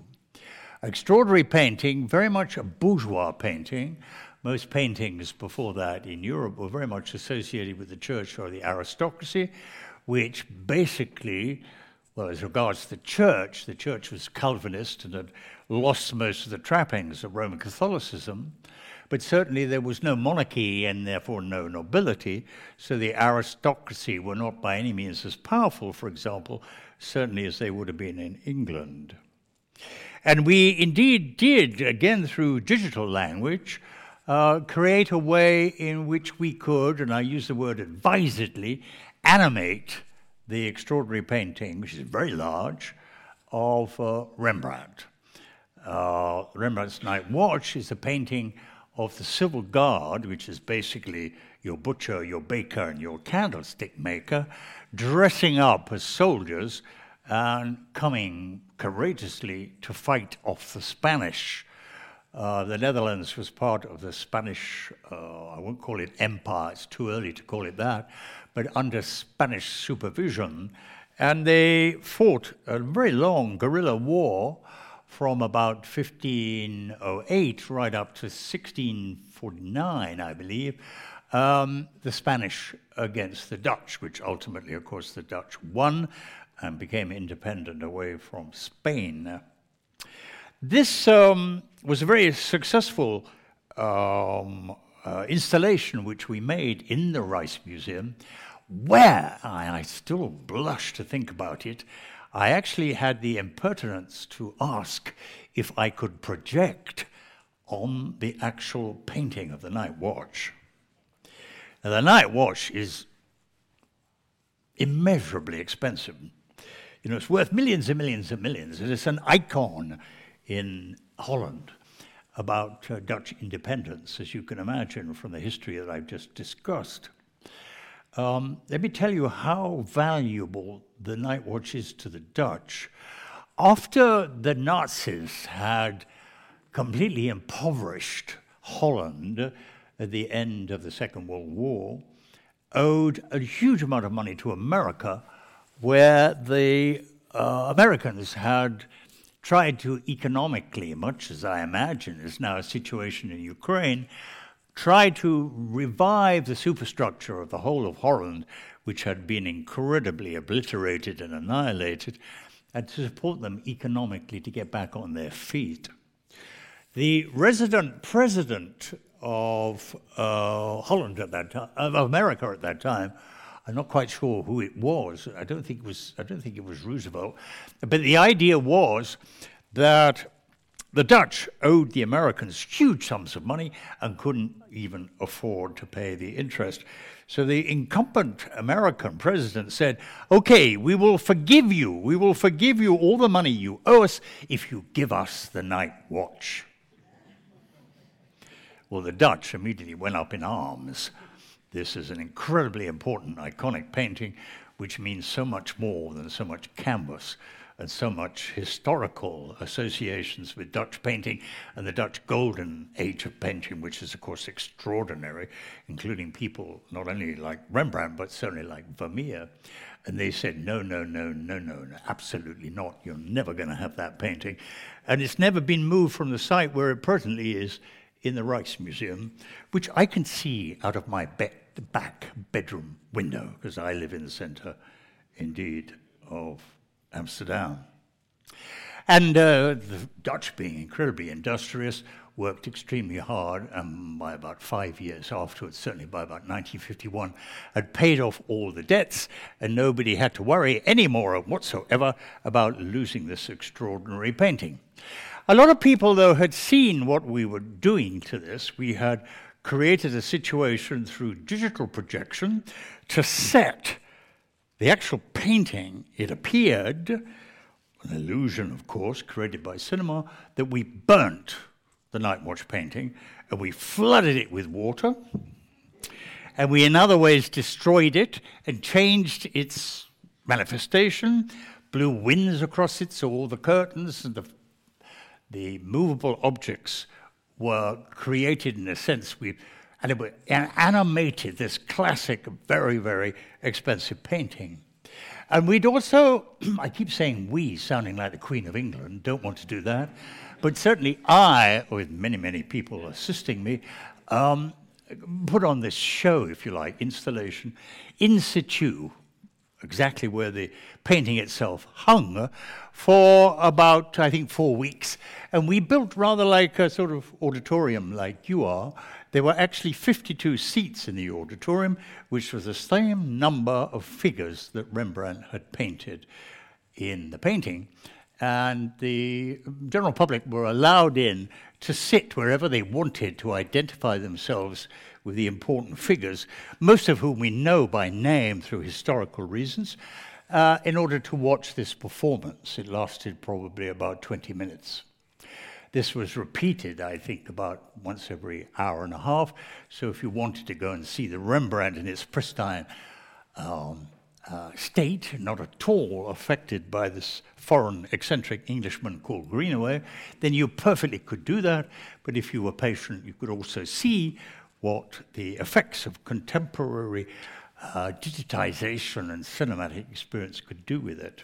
Extraordinary painting, very much a bourgeois painting. Most paintings before that in Europe were very much associated with the church or the aristocracy, which basically well, as regards the church, the church was Calvinist and had lost most of the trappings of Roman Catholicism. But certainly there was no monarchy and therefore no nobility, so the aristocracy were not by any means as powerful, for example, certainly as they would have been in England. And we indeed did, again through digital language, uh, create a way in which we could, and I use the word advisedly, animate the extraordinary painting, which is very large, of uh, Rembrandt. Uh, Rembrandt's Night Watch is a painting of the civil guard, which is basically your butcher, your baker, and your candlestick maker, dressing up as soldiers and coming courageously to fight off the Spanish. Uh, the Netherlands was part of the Spanish, uh, I won't call it empire, it's too early to call it that, but under Spanish supervision. And they fought a very long guerrilla war from about 1508 right up to 1649, I believe, um, the Spanish against the Dutch, which ultimately, of course, the Dutch won and became independent away from Spain. This um, was a very successful um, uh, installation which we made in the Rijksmuseum where, I still blush to think about it, I actually had the impertinence to ask if I could project on the actual painting of the Night Watch. Now, the night watch is immeasurably expensive. You know, it's worth millions and millions and millions. It is an icon in Holland about uh, Dutch independence, as you can imagine from the history that I've just discussed. Um, let me tell you how valuable the night watch is to the Dutch. After the Nazis had completely impoverished Holland at the end of the Second World War, owed a huge amount of money to America, where the uh, Americans had tried to economically, much as I imagine is now a situation in Ukraine, try to revive the superstructure of the whole of Holland, which had been incredibly obliterated and annihilated, and to support them economically to get back on their feet. The resident president of uh, Holland at that time, of America at that time, I'm not quite sure who it was. I don't think it was. I don't think it was Roosevelt. But the idea was that the Dutch owed the Americans huge sums of money and couldn't even afford to pay the interest. So the incumbent American president said, Okay, we will forgive you. We will forgive you all the money you owe us if you give us the night watch. Well, the Dutch immediately went up in arms. This is an incredibly important, iconic painting, which means so much more than so much canvas and so much historical associations with Dutch painting and the Dutch golden age of painting, which is, of course, extraordinary, including people not only like Rembrandt, but certainly like Vermeer. And they said, no, no, no, no, no, no, absolutely not. You're never going to have that painting. And it's never been moved from the site where it presently is in the Rijksmuseum, which I can see out of my be- back bedroom window, because I live in the center, indeed, of Amsterdam. And uh, the Dutch, being incredibly industrious, worked extremely hard, and by about five years afterwards, certainly by about 1951, had paid off all the debts, and nobody had to worry anymore whatsoever about losing this extraordinary painting. A lot of people, though, had seen what we were doing to this. We had created a situation through digital projection to set the actual painting. It appeared, an illusion, of course, created by cinema, that we burnt the Night Watch painting and we flooded it with water. And we, in other ways, destroyed it and changed its manifestation, blew winds across it, so all the curtains and the the movable objects were created in a sense we and it animated this classic, very, very expensive painting. And we'd also, I keep saying we, sounding like the Queen of England, don't want to do that, but certainly I, with many, many people assisting me, um, put on this show, if you like, installation in situ, exactly where the painting itself hung, for about, I think, four weeks. And we built rather like a sort of auditorium like you are. There were actually 52 seats in the auditorium, which was the same number of figures that Rembrandt had painted in the painting. And the general public were allowed in to sit wherever they wanted to identify themselves with the important figures, most of whom we know by name through historical reasons, uh, in order to watch this performance. It lasted probably about 20 minutes. This was repeated, I think, about once every hour and a half. So if you wanted to go and see the Rembrandt in its pristine um, uh, state, not at all affected by this foreign eccentric Englishman called Greenaway, then you perfectly could do that. But if you were patient, you could also see what the effects of contemporary uh, digitization and cinematic experience could do with it.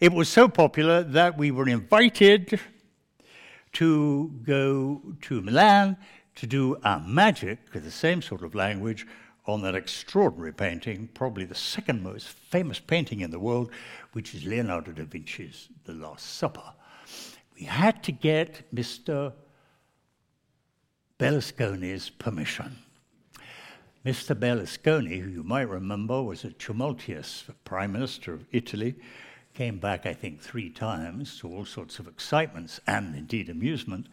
It was so popular that we were invited to go to Milan to do a magic with the same sort of language on that extraordinary painting, probably the second most famous painting in the world, which is Leonardo da Vinci's The Last Supper. We had to get Mr. Berlusconi's permission. Mr. Berlusconi, who you might remember was a tumultuous prime minister of Italy, came back, I think, three times to all sorts of excitements and indeed amusement.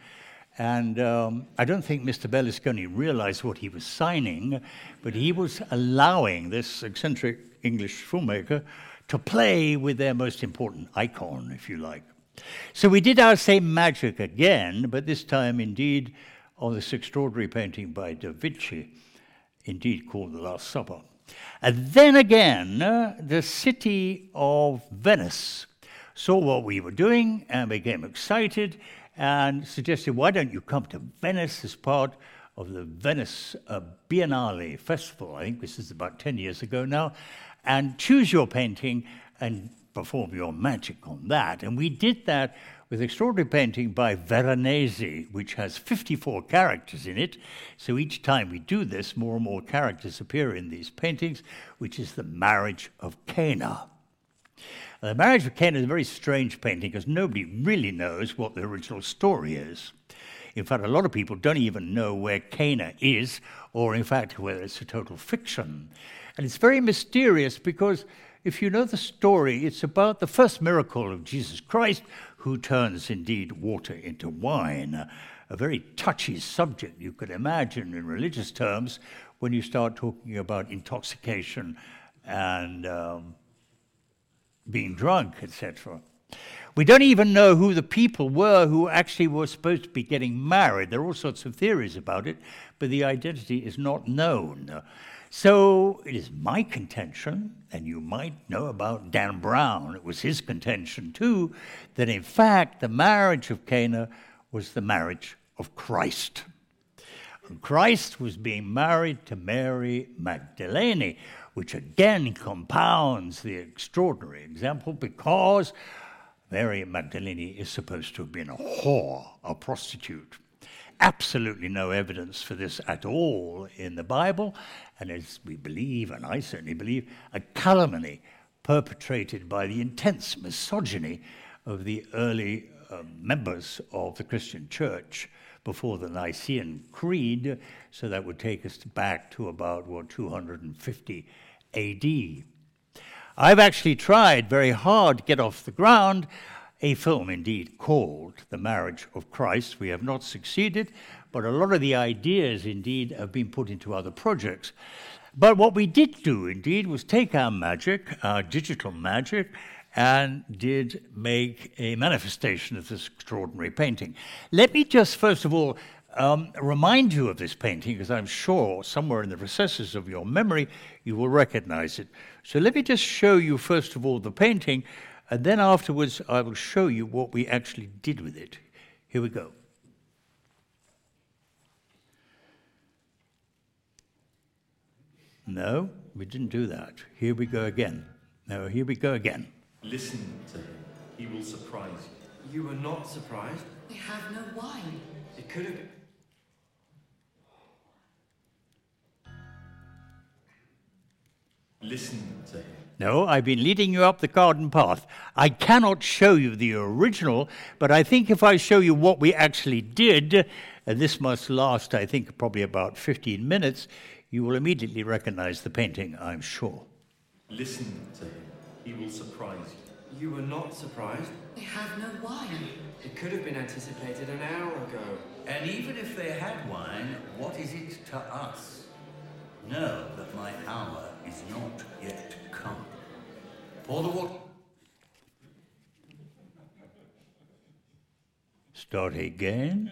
And um, I don't think Mr. Berlusconi realized what he was signing, but he was allowing this eccentric English filmmaker to play with their most important icon, if you like. So we did our same magic again, but this time indeed on this extraordinary painting by Da Vinci, indeed called The Last Supper. And then again, uh, the city of Venice saw what we were doing and became excited and suggested, why don't you come to Venice as part of the Venice uh, Biennale Festival? I think this is about 10 years ago now, and choose your painting and perform your magic on that. And we did that with extraordinary painting by Veronese, which has 54 characters in it. So each time we do this, more and more characters appear in these paintings, which is the marriage of Cana. Uh, the Marriage of Cana is a very strange painting because nobody really knows what the original story is. In fact, a lot of people don't even know where Cana is, or in fact, whether it's a total fiction. And it's very mysterious because if you know the story, it's about the first miracle of Jesus Christ, who turns indeed water into wine. A very touchy subject, you could imagine, in religious terms, when you start talking about intoxication and um, being drunk, etc. We don't even know who the people were who actually were supposed to be getting married. There are all sorts of theories about it, but the identity is not known. So it is my contention, and you might know about Dan Brown, it was his contention too, that in fact the marriage of Cana was the marriage of Christ. And Christ was being married to Mary Magdalene, which again compounds the extraordinary example because Mary Magdalene is supposed to have been a whore, a prostitute. Absolutely no evidence for this at all in the Bible, and as we believe, and I certainly believe, a calumny perpetrated by the intense misogyny of the early uh, members of the Christian church before the Nicene Creed, so that would take us back to about, what, 250 AD. I've actually tried very hard to get off the ground a film indeed called The Marriage of Christ. We have not succeeded, but a lot of the ideas indeed have been put into other projects. But what we did do indeed was take our magic, our digital magic, and did make a manifestation of this extraordinary painting. Let me just first of all um, remind you of this painting, because I'm sure somewhere in the recesses of your memory you will recognize it. So let me just show you, first of all, the painting, and then afterwards I will show you what we actually did with it. Here we go. No, we didn't do that. Here we go again. No, here we go again. Listen to him. He will surprise you. You were not surprised? We have no wine. It could have been. Listen to him. No, I've been leading you up the garden path. I cannot show you the original, but I think if I show you what we actually did, and this must last, I think, probably about 15 minutes, you will immediately recognize the painting, I'm sure. Listen to him. He will surprise you. You were not surprised? They have no wine. It could have been anticipated an hour ago. And even if they had wine, what is it to us? Know that my hour is not yet come. Pour the water. Start again.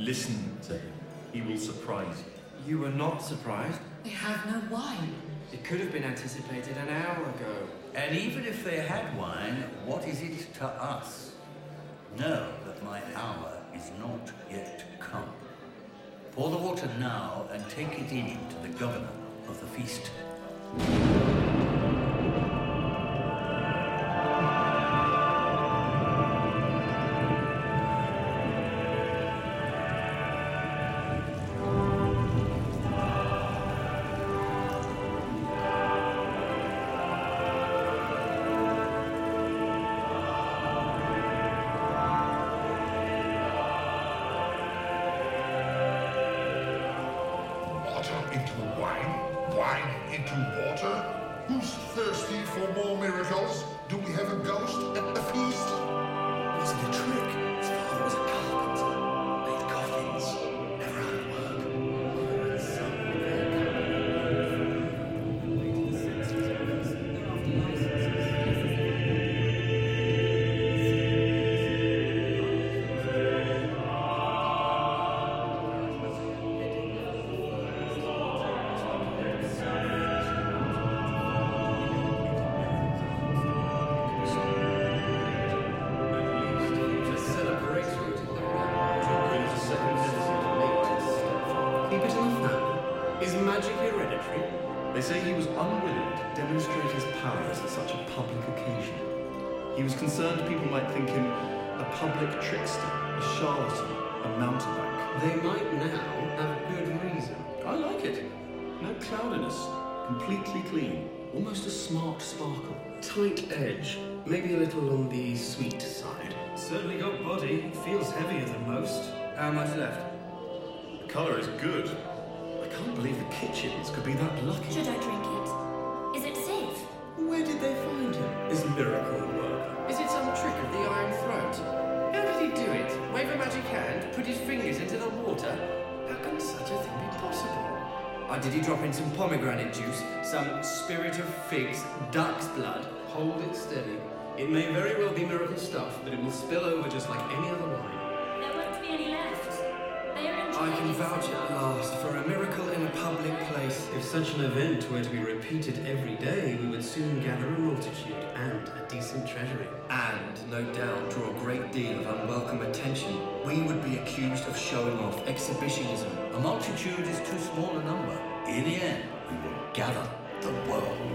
Listen to him. He will surprise you. You were not surprised? We have no wine. It could have been anticipated an hour ago. And even if they had wine, what is it to us? Know that my hour is not yet come. Pour the water now and take it in to the governor of the feast. Almost a smart sparkle. Tight edge. Maybe a little on the sweet side. Certainly got body. Feels heavier than most. How much left? The colour is good. I can't believe the kitchens could be that lucky. Should I drink it? Is it safe? Where did they find him? This miracle worker. Is it some trick of the Iron Throat? How did he do it? Wave a magic hand, put his fingers into the water? How can such a thing be possible? Or did he drop in some pomegranate juice, some spirit of figs, duck's blood? Hold it steady. It may very well be miracle stuff, but it will spill over just like any other wine. I can vouch at last for a miracle in a public place. If such an event were to be repeated every day, we would soon gather a multitude and a decent treasury. And, no doubt, draw a great deal of unwelcome attention. We would be accused of showing off exhibitionism. A multitude is too small a number. In the end, we will gather the world.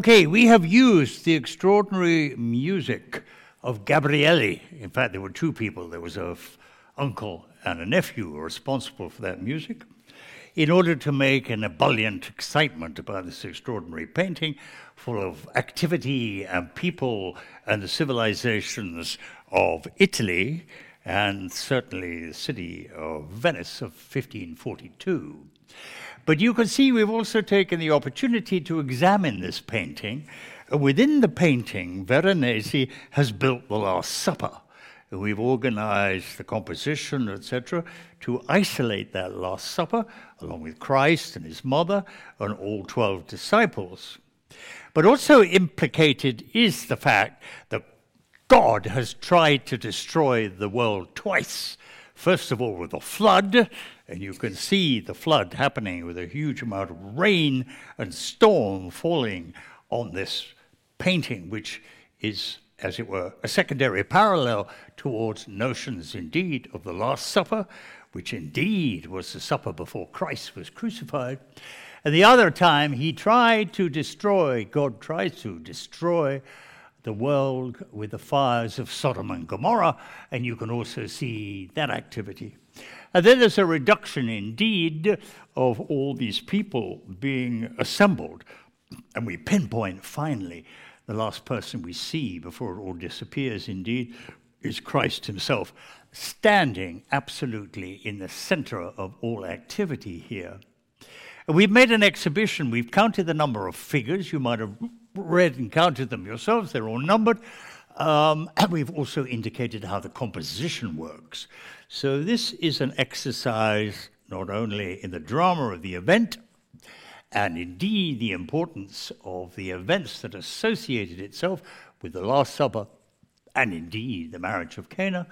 Okay, we have used the extraordinary music of Gabrieli. In fact, there were two people. There was a f- uncle and a nephew responsible for that music in order to make an ebullient excitement about this extraordinary painting full of activity and people and the civilizations of Italy and certainly the city of Venice of 1542. But you can see we've also taken the opportunity to examine this painting. Within the painting, Veronese has built the Last Supper. We've organized the composition, etc., to isolate that Last Supper, along with Christ and his mother and all 12 disciples. But also implicated is the fact that God has tried to destroy the world twice. First of all, with a flood, and you can see the flood happening with a huge amount of rain and storm falling on this painting, which is, as it were, a secondary parallel towards notions indeed of the Last Supper, which indeed was the supper before Christ was crucified. And the other time, he tried to destroy, God tries to destroy the world with the fires of Sodom and Gomorrah, and you can also see that activity. And then there's a reduction, indeed, of all these people being assembled. And we pinpoint finally the last person we see before it all disappears, indeed, is Christ himself, standing absolutely in the center of all activity here. And we've made an exhibition, we've counted the number of figures. You might have read and counted them yourselves, they're all numbered. Um, and we've also indicated how the composition works. So, this is an exercise not only in the drama of the event, and indeed the importance of the events that associated itself with the Last Supper, and indeed the marriage of Cana,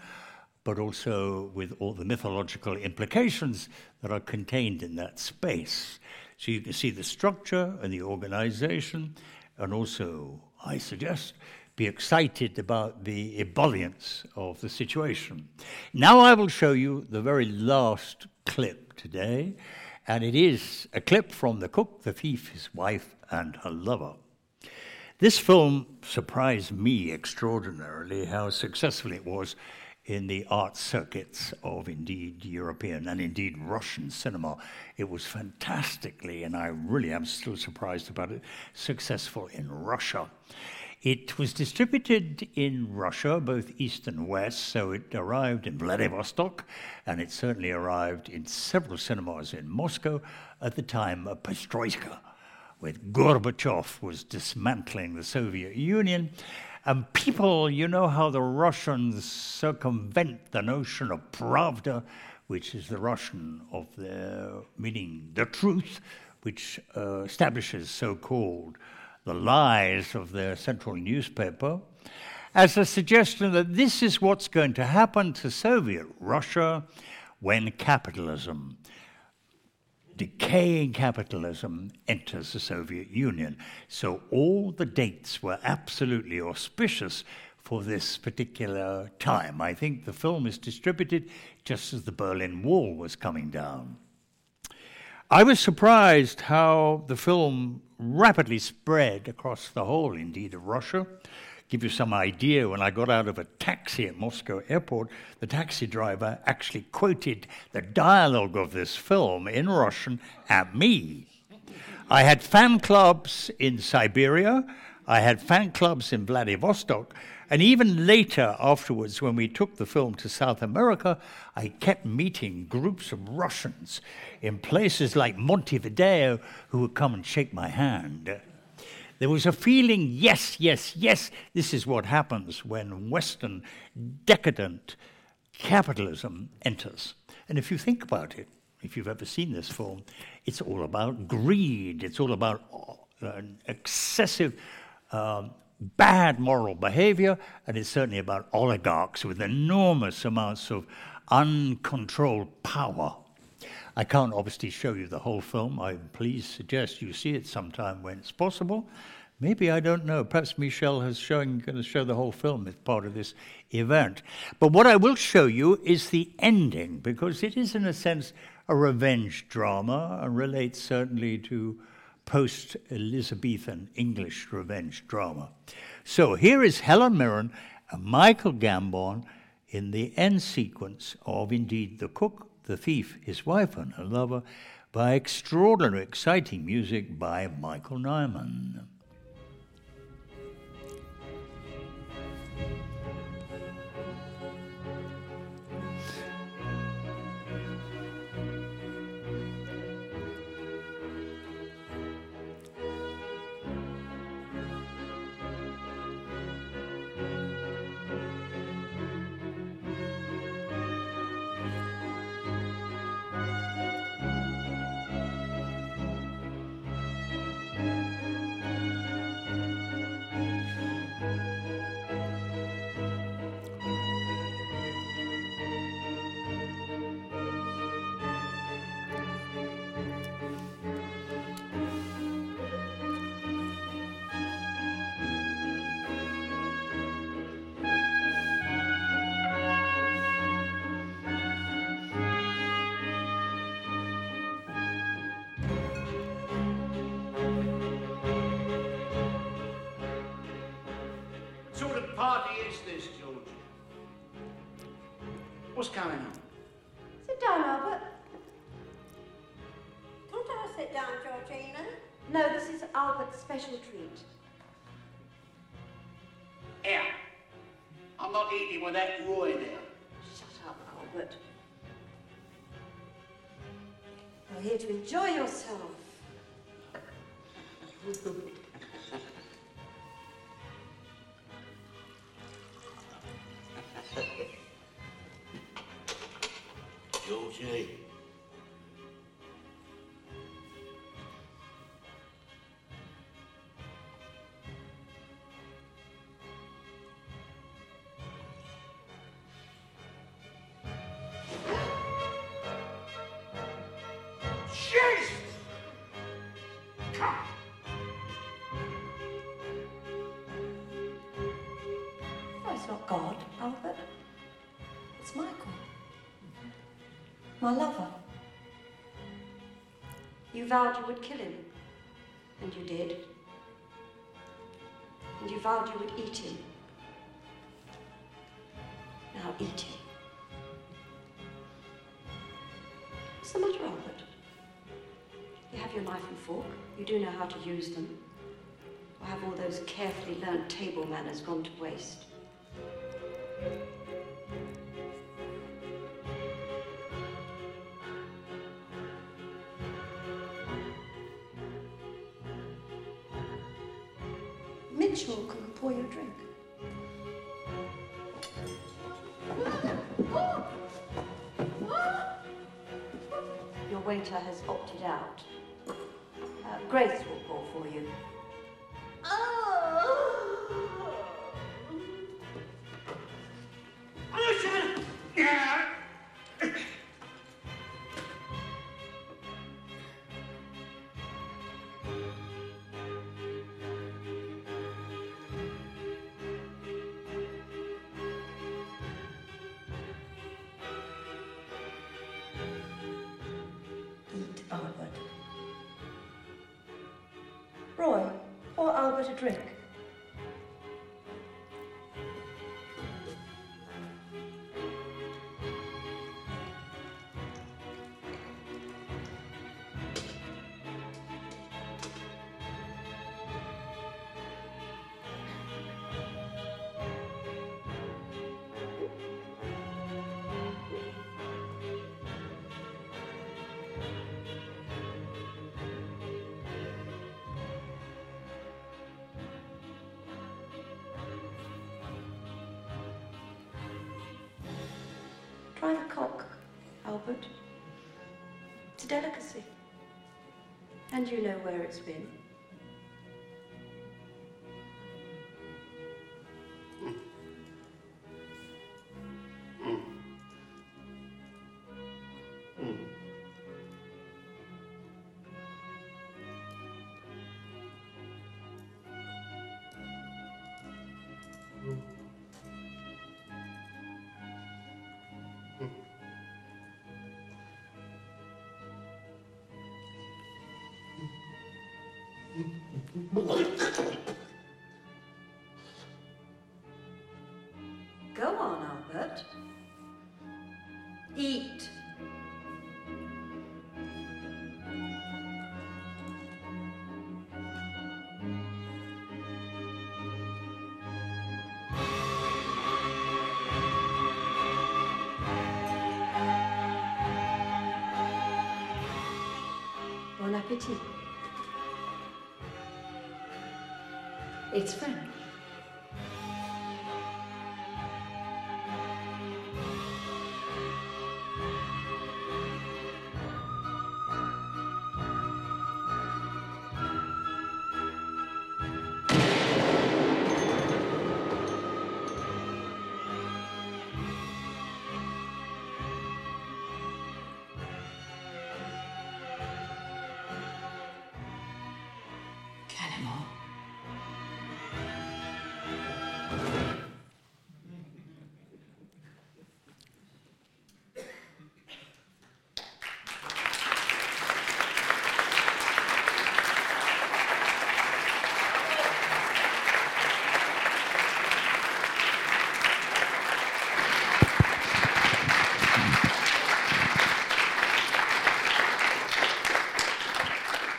but also with all the mythological implications that are contained in that space. So you can see the structure and the organization, and also, I suggest, be excited about the ebullience of the situation. Now I will show you the very last clip today, and it is a clip from The Cook, the Thief, his wife, and her lover. This film surprised me extraordinarily how successful it was in the art circuits of indeed European and indeed Russian cinema. It was fantastically, and I really am still surprised about it, successful in Russia. It was distributed in Russia, both east and west, so it arrived in Vladivostok, and it certainly arrived in several cinemas in Moscow at the time of Perestroika, when Gorbachev was dismantling the Soviet Union. And people, you know how the Russians circumvent the notion of pravda, which is the Russian of the meaning the truth, which uh, establishes so called the lies of their central newspaper as a suggestion that this is what's going to happen to Soviet Russia when capitalism, decaying capitalism, enters the Soviet Union. So all the dates were absolutely auspicious for this particular time. I think the film is distributed just as the Berlin Wall was coming down. I was surprised how the film rapidly spread across the whole, indeed, of Russia. Give you some idea, when I got out of a taxi at Moscow airport, the taxi driver actually quoted the dialogue of this film in Russian at me. I had fan clubs in Siberia, I had fan clubs in Vladivostok, and even later, afterwards, when we took the film to South America, I kept meeting groups of Russians in places like Montevideo who would come and shake my hand. There was a feeling, yes, yes, yes, this is what happens when Western decadent capitalism enters. And if you think about it, if you've ever seen this film, it's all about greed, it's all about uh, excessive um, bad moral behavior, and it's certainly about oligarchs with enormous amounts of uncontrolled power. I can't obviously show you the whole film. I please suggest you see it sometime when it's possible. Maybe I don't know. Perhaps Michel is showing going to show the whole film as part of this event. But what I will show you is the ending, because it is in a sense a revenge drama and relates certainly to post Elizabethan English revenge drama. So here is Helen Mirren and Michael Gambon in the end sequence of indeed The Cook, the Thief, His Wife, and Her Lover by extraordinary, exciting music by Michael Nyman. Not eating with that Roy there. Shut up, Albert. You're here to enjoy yourself. Georgie. My lover. You vowed you would kill him. And you did. And you vowed you would eat him. Now eat him. What's the matter, Albert? You have your knife and fork. You do know how to use them. Or have all those carefully learned table manners gone to waste? Has opted out. Uh, Grace will a drink. You know where it's been. Appetit. It's French.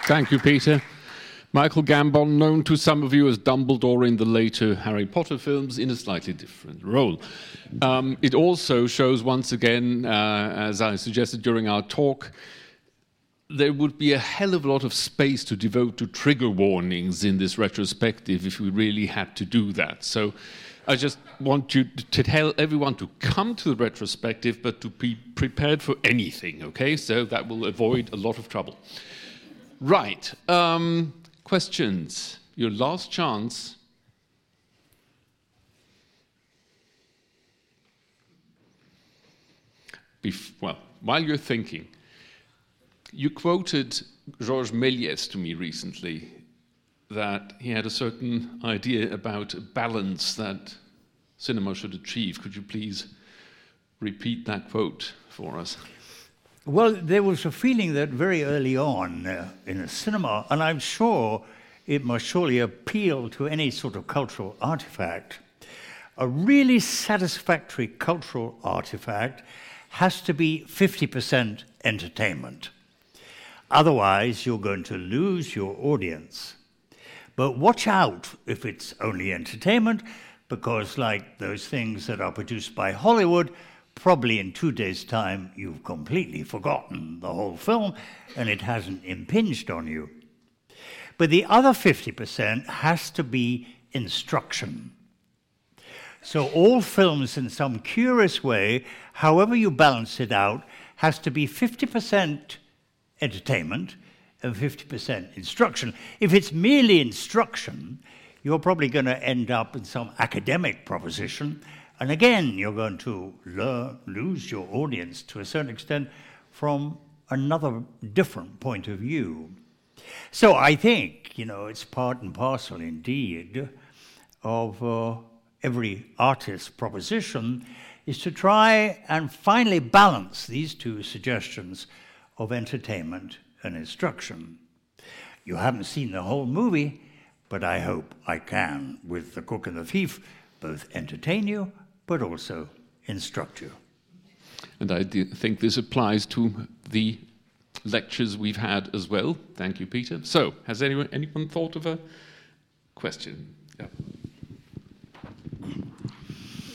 Thank you, Peter. Michael Gambon, known to some of you as Dumbledore in the later Harry Potter films, in a slightly different role. Um, it also shows once again, uh, as I suggested during our talk, there would be a hell of a lot of space to devote to trigger warnings in this retrospective if we really had to do that. So I just want you to tell everyone to come to the retrospective, but to be prepared for anything, okay? So that will avoid a lot of trouble. Right. Um, questions? Your last chance. Bef- well, while you're thinking, you quoted Georges Méliès to me recently that he had a certain idea about a balance that cinema should achieve. Could you please repeat that quote for us? Well, there was a feeling that very early on uh, in a cinema, and I'm sure it must surely appeal to any sort of cultural artifact, a really satisfactory cultural artifact has to be 50% entertainment. Otherwise, you're going to lose your audience. But watch out if it's only entertainment, because, like those things that are produced by Hollywood, probably in two days' time you've completely forgotten the whole film and it hasn't impinged on you. But the other 50% has to be instruction. So all films, in some curious way, however you balance it out, has to be 50% entertainment and 50% instruction. If it's merely instruction, you're probably going to end up in some academic proposition and again, you're going to learn, lose your audience to a certain extent from another different point of view. So I think, you know, it's part and parcel indeed of uh, every artist's proposition is to try and finally balance these two suggestions of entertainment and instruction. You haven't seen the whole movie, but I hope I can, with The Cook and the Thief, both entertain you but also instruct you. And I think this applies to the lectures we've had as well. Thank you, Peter. So, has anyone, anyone thought of a question? Yeah.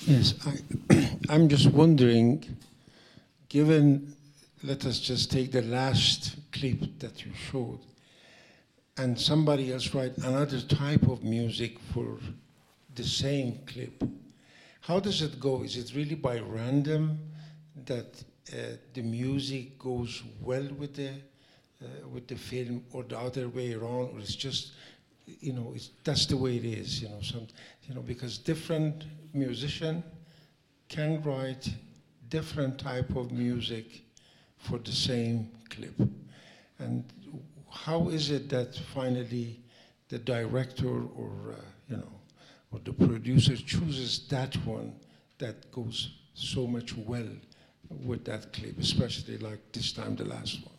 Yes, I, I'm just wondering, given, let us just take the last clip that you showed, and somebody else write another type of music for the same clip how does it go? Is it really by random that uh, the music goes well with the uh, with the film, or the other way around, or it's just you know it's, that's the way it is. You know, some you know because different musician can write different type of music for the same clip, and how is it that finally the director or uh, you know or the producer chooses that one that goes so much well with that clip, especially like this time, the last one?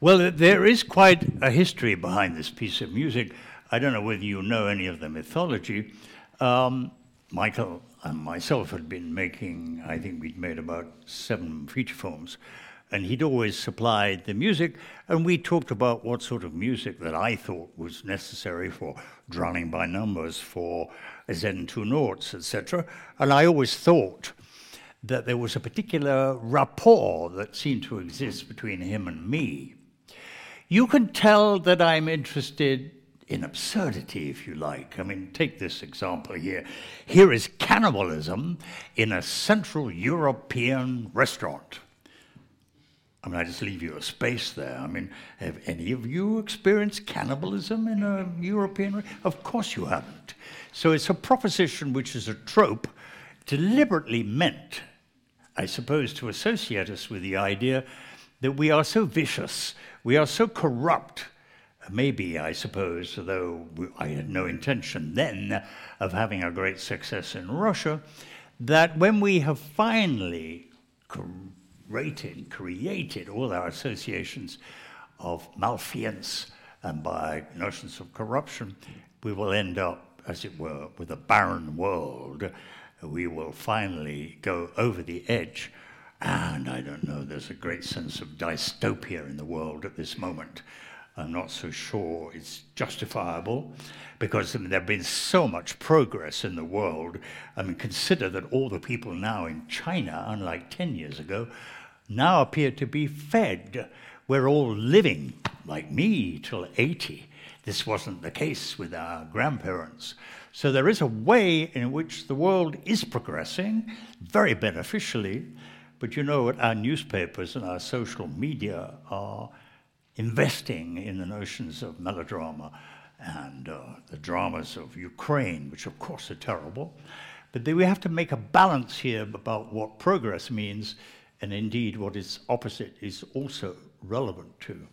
Well, there is quite a history behind this piece of music. I don't know whether you know any of the mythology. Um, Michael and myself had been making, I think we'd made about seven feature films, and he'd always supplied the music, and we talked about what sort of music that I thought was necessary for Drowning by Numbers, for Zed Two Noughts, etc. And I always thought that there was a particular rapport that seemed to exist between him and me. You can tell that I'm interested in absurdity, if you like. I mean, take this example here. Here is cannibalism in a Central European restaurant. I mean, I just leave you a space there. I mean, have any of you experienced cannibalism in a European? Of course you haven't. So it's a proposition which is a trope deliberately meant, I suppose, to associate us with the idea that we are so vicious, we are so corrupt, maybe, I suppose, though I had no intention then of having a great success in Russia, that when we have finally created all our associations of malfeasance and by notions of corruption, we will end up, as it were, with a barren world. We will finally go over the edge. And I don't know, there's a great sense of dystopia in the world at this moment. I'm not so sure it's justifiable because I mean, there has been so much progress in the world. I mean, consider that all the people now in China, unlike 10 years ago, now appear to be fed. We're all living, like me, till 80. This wasn't the case with our grandparents. So there is a way in which the world is progressing very beneficially, but you know what? Our newspapers and our social media are investing in the notions of melodrama and uh, the dramas of Ukraine, which of course are terrible. But we have to make a balance here about what progress means and indeed what is opposite is also relevant too.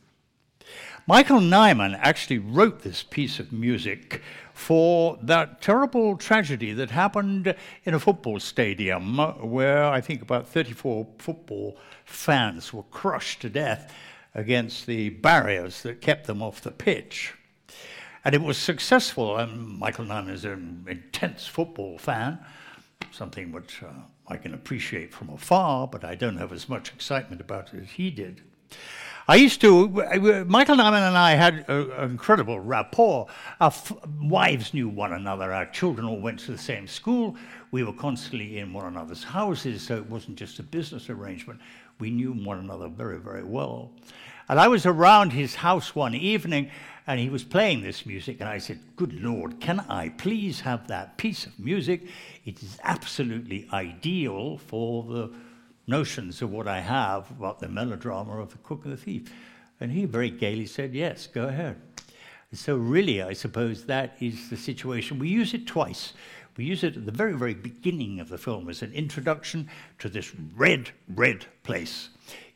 Michael Nyman actually wrote this piece of music for that terrible tragedy that happened in a football stadium where I think about 34 football fans were crushed to death against the barriers that kept them off the pitch. And it was successful, and Michael Nyman is an intense football fan, something which uh, I can appreciate from afar, but I don't have as much excitement about it as he did. I used to, Michael Nyman and I had an incredible rapport. Our f- wives knew one another, our children all went to the same school. We were constantly in one another's houses, so it wasn't just a business arrangement. We knew one another very, very well. And I was around his house one evening, and he was playing this music, and I said, Good Lord, can I please have that piece of music? It is absolutely ideal for the notions of what I have about the melodrama of the cook and the thief. And he very gaily said, Yes, go ahead. So, really, I suppose that is the situation. We use it twice. We use it at the very, very beginning of the film as an introduction to this red, red place.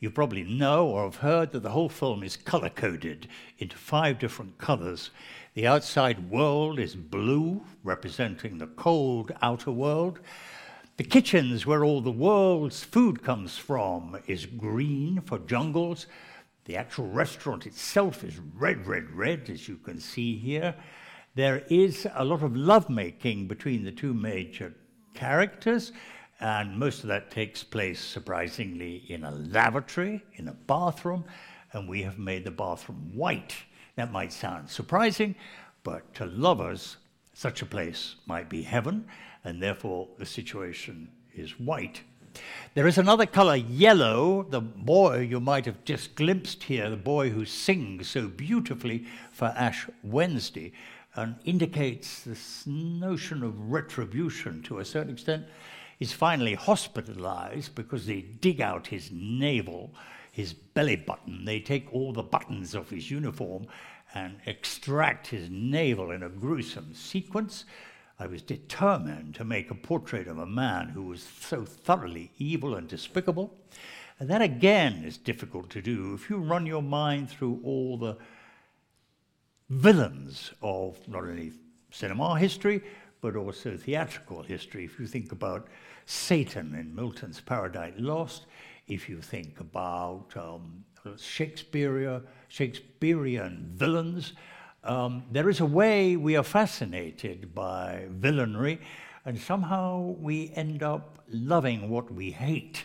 You probably know or have heard that the whole film is color coded into five different colors. The outside world is blue, representing the cold outer world. The kitchens where all the world's food comes from is green for jungles. The actual restaurant itself is red, red, red, as you can see here. There is a lot of lovemaking between the two major characters. And most of that takes place, surprisingly, in a lavatory, in a bathroom, and we have made the bathroom white. That might sound surprising, but to lovers, such a place might be heaven, and therefore the situation is white. There is another color, yellow, the boy you might have just glimpsed here, the boy who sings so beautifully for Ash Wednesday, and indicates this notion of retribution to a certain extent is finally hospitalized because they dig out his navel, his belly button. They take all the buttons off his uniform and extract his navel in a gruesome sequence. I was determined to make a portrait of a man who was so thoroughly evil and despicable. And that again is difficult to do if you run your mind through all the villains of not only cinema history, but also theatrical history. If you think about Satan in Milton's Paradise Lost, if you think about um, Shakespeare, Shakespearean villains, um, there is a way we are fascinated by villainy, And somehow we end up loving what we hate.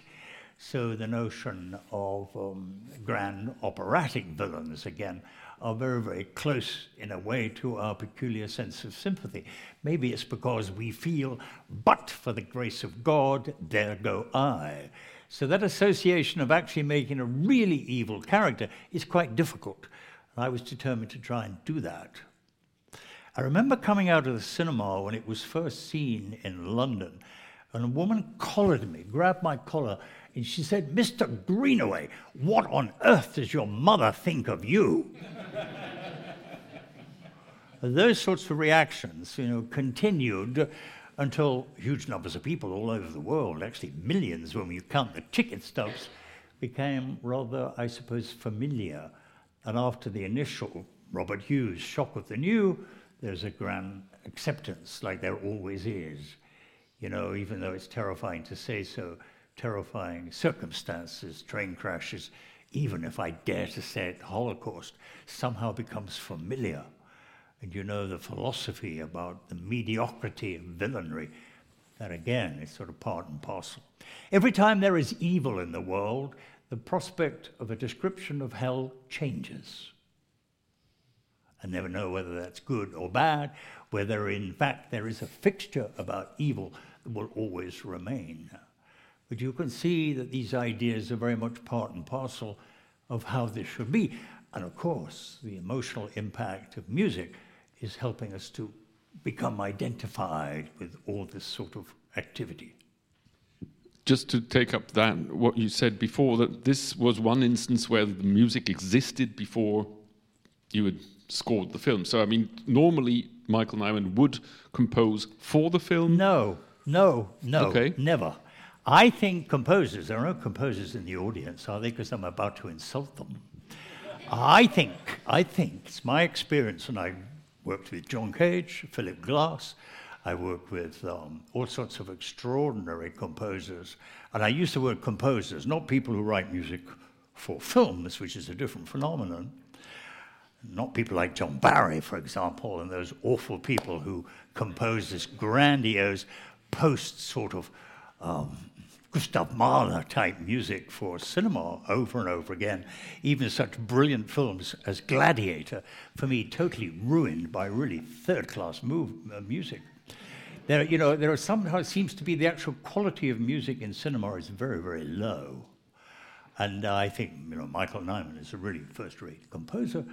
So the notion of um, grand operatic villains, again, are very, very close in a way to our peculiar sense of sympathy. Maybe it's because we feel, but for the grace of God, there go I. So that association of actually making a really evil character is quite difficult. And I was determined to try and do that. I remember coming out of the cinema when it was first seen in London, and a woman collared me, grabbed my collar, and she said, Mr. Greenaway, what on earth does your mother think of you? Those sorts of reactions, you know, continued until huge numbers of people all over the world, actually millions when you count the ticket stubs, became rather, I suppose, familiar. And after the initial Robert Hughes shock of the new, there's a grand acceptance, like there always is. You know, even though it's terrifying to say so, terrifying circumstances, train crashes, even if I dare to say it, Holocaust, somehow becomes familiar. And you know the philosophy about the mediocrity of villainy, that again is sort of part and parcel. Every time there is evil in the world, the prospect of a description of hell changes. I never know whether that's good or bad, whether in fact there is a fixture about evil that will always remain. But you can see that these ideas are very much part and parcel of how this should be. And of course, the emotional impact of music is helping us to become identified with all this sort of activity. Just to take up that, what you said before, that this was one instance where the music existed before you had scored the film. So, I mean, normally Michael Nyman would compose for the film? No, no, no, Okay. never. I think composers, there are no composers in the audience, are they? Because I'm about to insult them. I think, I think, it's my experience, and I worked with John Cage, Philip Glass, I worked with um, all sorts of extraordinary composers. And I use the word composers, not people who write music for films, which is a different phenomenon. Not people like John Barry, for example, and those awful people who compose this grandiose post sort of um, Gustav Mahler type music for cinema over and over again. Even such brilliant films as Gladiator, for me, totally ruined by really third class move, uh, music. There, you know, there are somehow seems to be the actual quality of music in cinema is very, very low. And I think, you know, Michael Nyman is a really first-rate composer.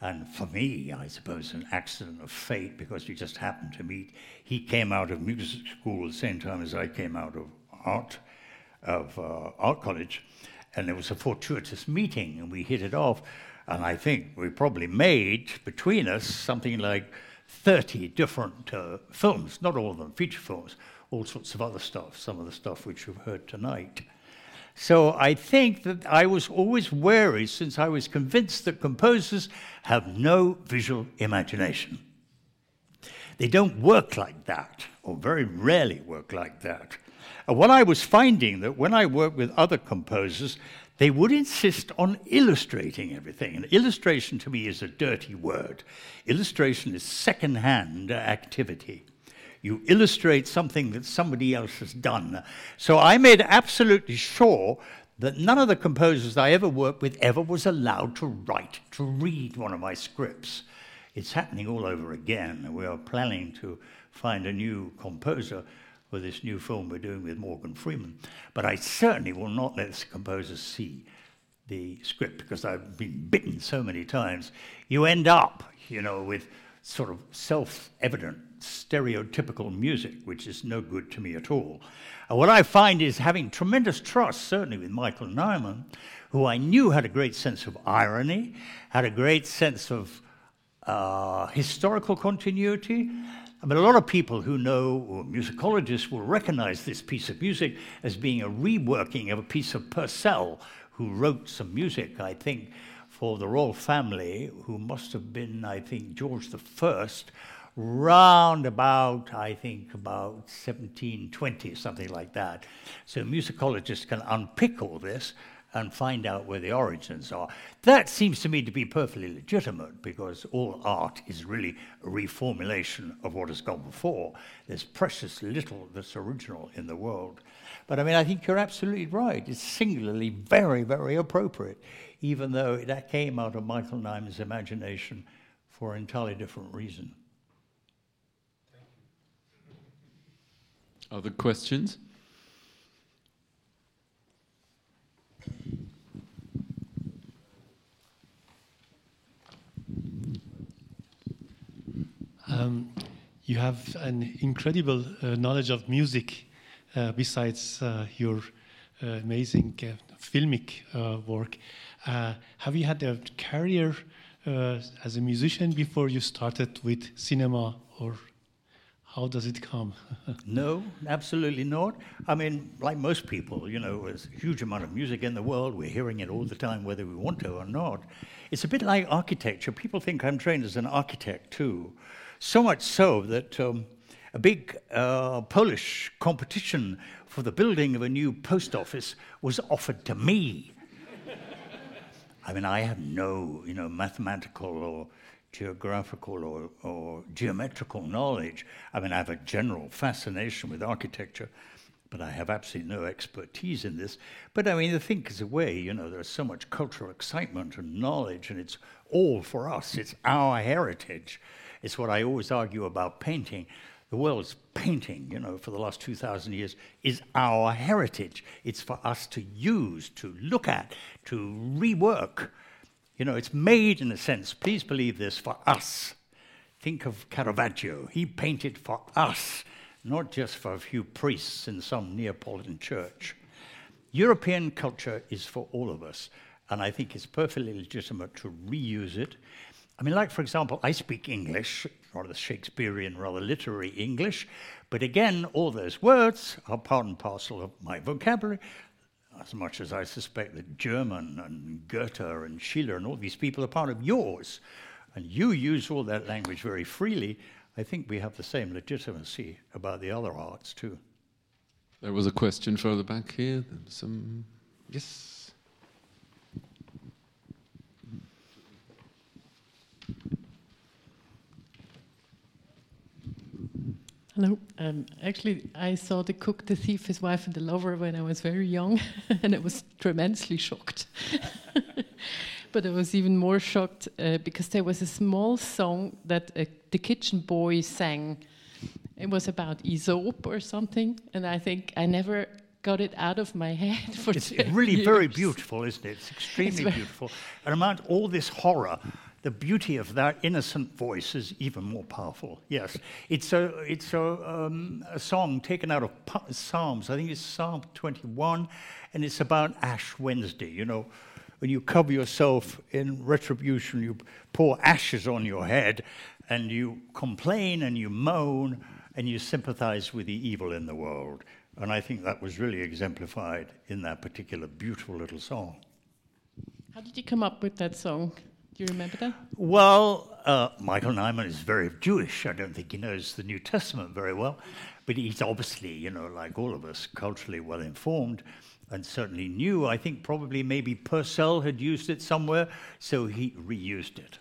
And for me, I suppose, an accident of fate because we just happened to meet. He came out of music school at the same time as I came out of art, of uh, art college, and there was a fortuitous meeting, and we hit it off. And I think we probably made between us something like 30 different uh, films, not all of them feature films, all sorts of other stuff, some of the stuff which you've heard tonight. So I think that I was always wary since I was convinced that composers have no visual imagination. They don't work like that, or very rarely work like that. And what I was finding that when I worked with other composers, they would insist on illustrating everything. And illustration to me is a dirty word. Illustration is second-hand activity. You illustrate something that somebody else has done. So I made absolutely sure that none of the composers I ever worked with ever was allowed to write, to read one of my scripts. It's happening all over again. We are planning to find a new composer for this new film we're doing with Morgan Freeman. But I certainly will not let the composer see the script because I've been bitten so many times. You end up, you know, with sort of self-evident, stereotypical music, which is no good to me at all. And what I find is having tremendous trust, certainly with Michael Nyman, who I knew had a great sense of irony, had a great sense of uh, historical continuity. I mean, a lot of people who know, or musicologists, will recognize this piece of music as being a reworking of a piece of Purcell, who wrote some music, I think, for the royal family, who must have been, I think, George First, round about, I think, about 1720, something like that. So musicologists can unpick all this and find out where the origins are. That seems to me to be perfectly legitimate because all art is really a reformulation of what has gone before. There's precious little that's original in the world. But I mean, I think you're absolutely right. It's singularly very, very appropriate, even though that came out of Michael Nyman's imagination for an entirely different reason. Other questions? Um, you have an incredible uh, knowledge of music uh, besides uh, your uh, amazing uh, filmic uh, work. have you had a career as a musician before you started with cinema, or how does it come? no, absolutely not. I mean, like most people, you know, there's a huge amount of music in the world. We're hearing it all the time, whether we want to or not. It's a bit like architecture. People think I'm trained as an architect too. So much so that um, a big uh, Polish competition for the building of a new post office was offered to me. I mean, I have no, you know, mathematical or geographical or, or geometrical knowledge. I mean, I have a general fascination with architecture, but I have absolutely no expertise in this. But I mean, the thing is a way, you know, there's so much cultural excitement and knowledge, and it's all for us. It's our heritage. It's what I always argue about painting. The world's painting, you know, for the last 2,000 years is our heritage. It's for us to use, to look at, to rework. You know, it's made, in a sense, please believe this, for us. Think of Caravaggio. He painted for us, not just for a few priests in some Neapolitan church. European culture is for all of us, and I think it's perfectly legitimate to reuse it I mean, like, for example, I speak English, rather Shakespearean, rather literary English, but again, all those words are part and parcel of my vocabulary, as much as I suspect that German and Goethe and Schiller and all these people are part of yours. And you use all that language very freely. I think we have the same legitimacy about the other arts, too. There was a question further back here. Some. Yes. Hello. Um, actually, I saw The Cook, The Thief, His Wife, and the Lover when I was very young, and I was tremendously shocked. but I was even more shocked uh, because there was a small song that uh, the kitchen boy sang. It was about Aesop or something, and I think I never got it out of my head for It's really years. very beautiful, isn't it? It's extremely it's beautiful. And among all this horror, the beauty of that innocent voice is even more powerful. Yes, it's a it's a, um, a song taken out of Psalms. I think it's Psalm 21, and it's about Ash Wednesday. You know, when you cover yourself in retribution, you pour ashes on your head, and you complain and you moan and you sympathize with the evil in the world. And I think that was really exemplified in that particular beautiful little song. How did you come up with that song? Do you remember that? Well, uh, Michael Nyman is very Jewish. I don't think he knows the New Testament very well, but he's obviously, you know, like all of us, culturally well informed and certainly knew. I think probably maybe Purcell had used it somewhere, so he reused it.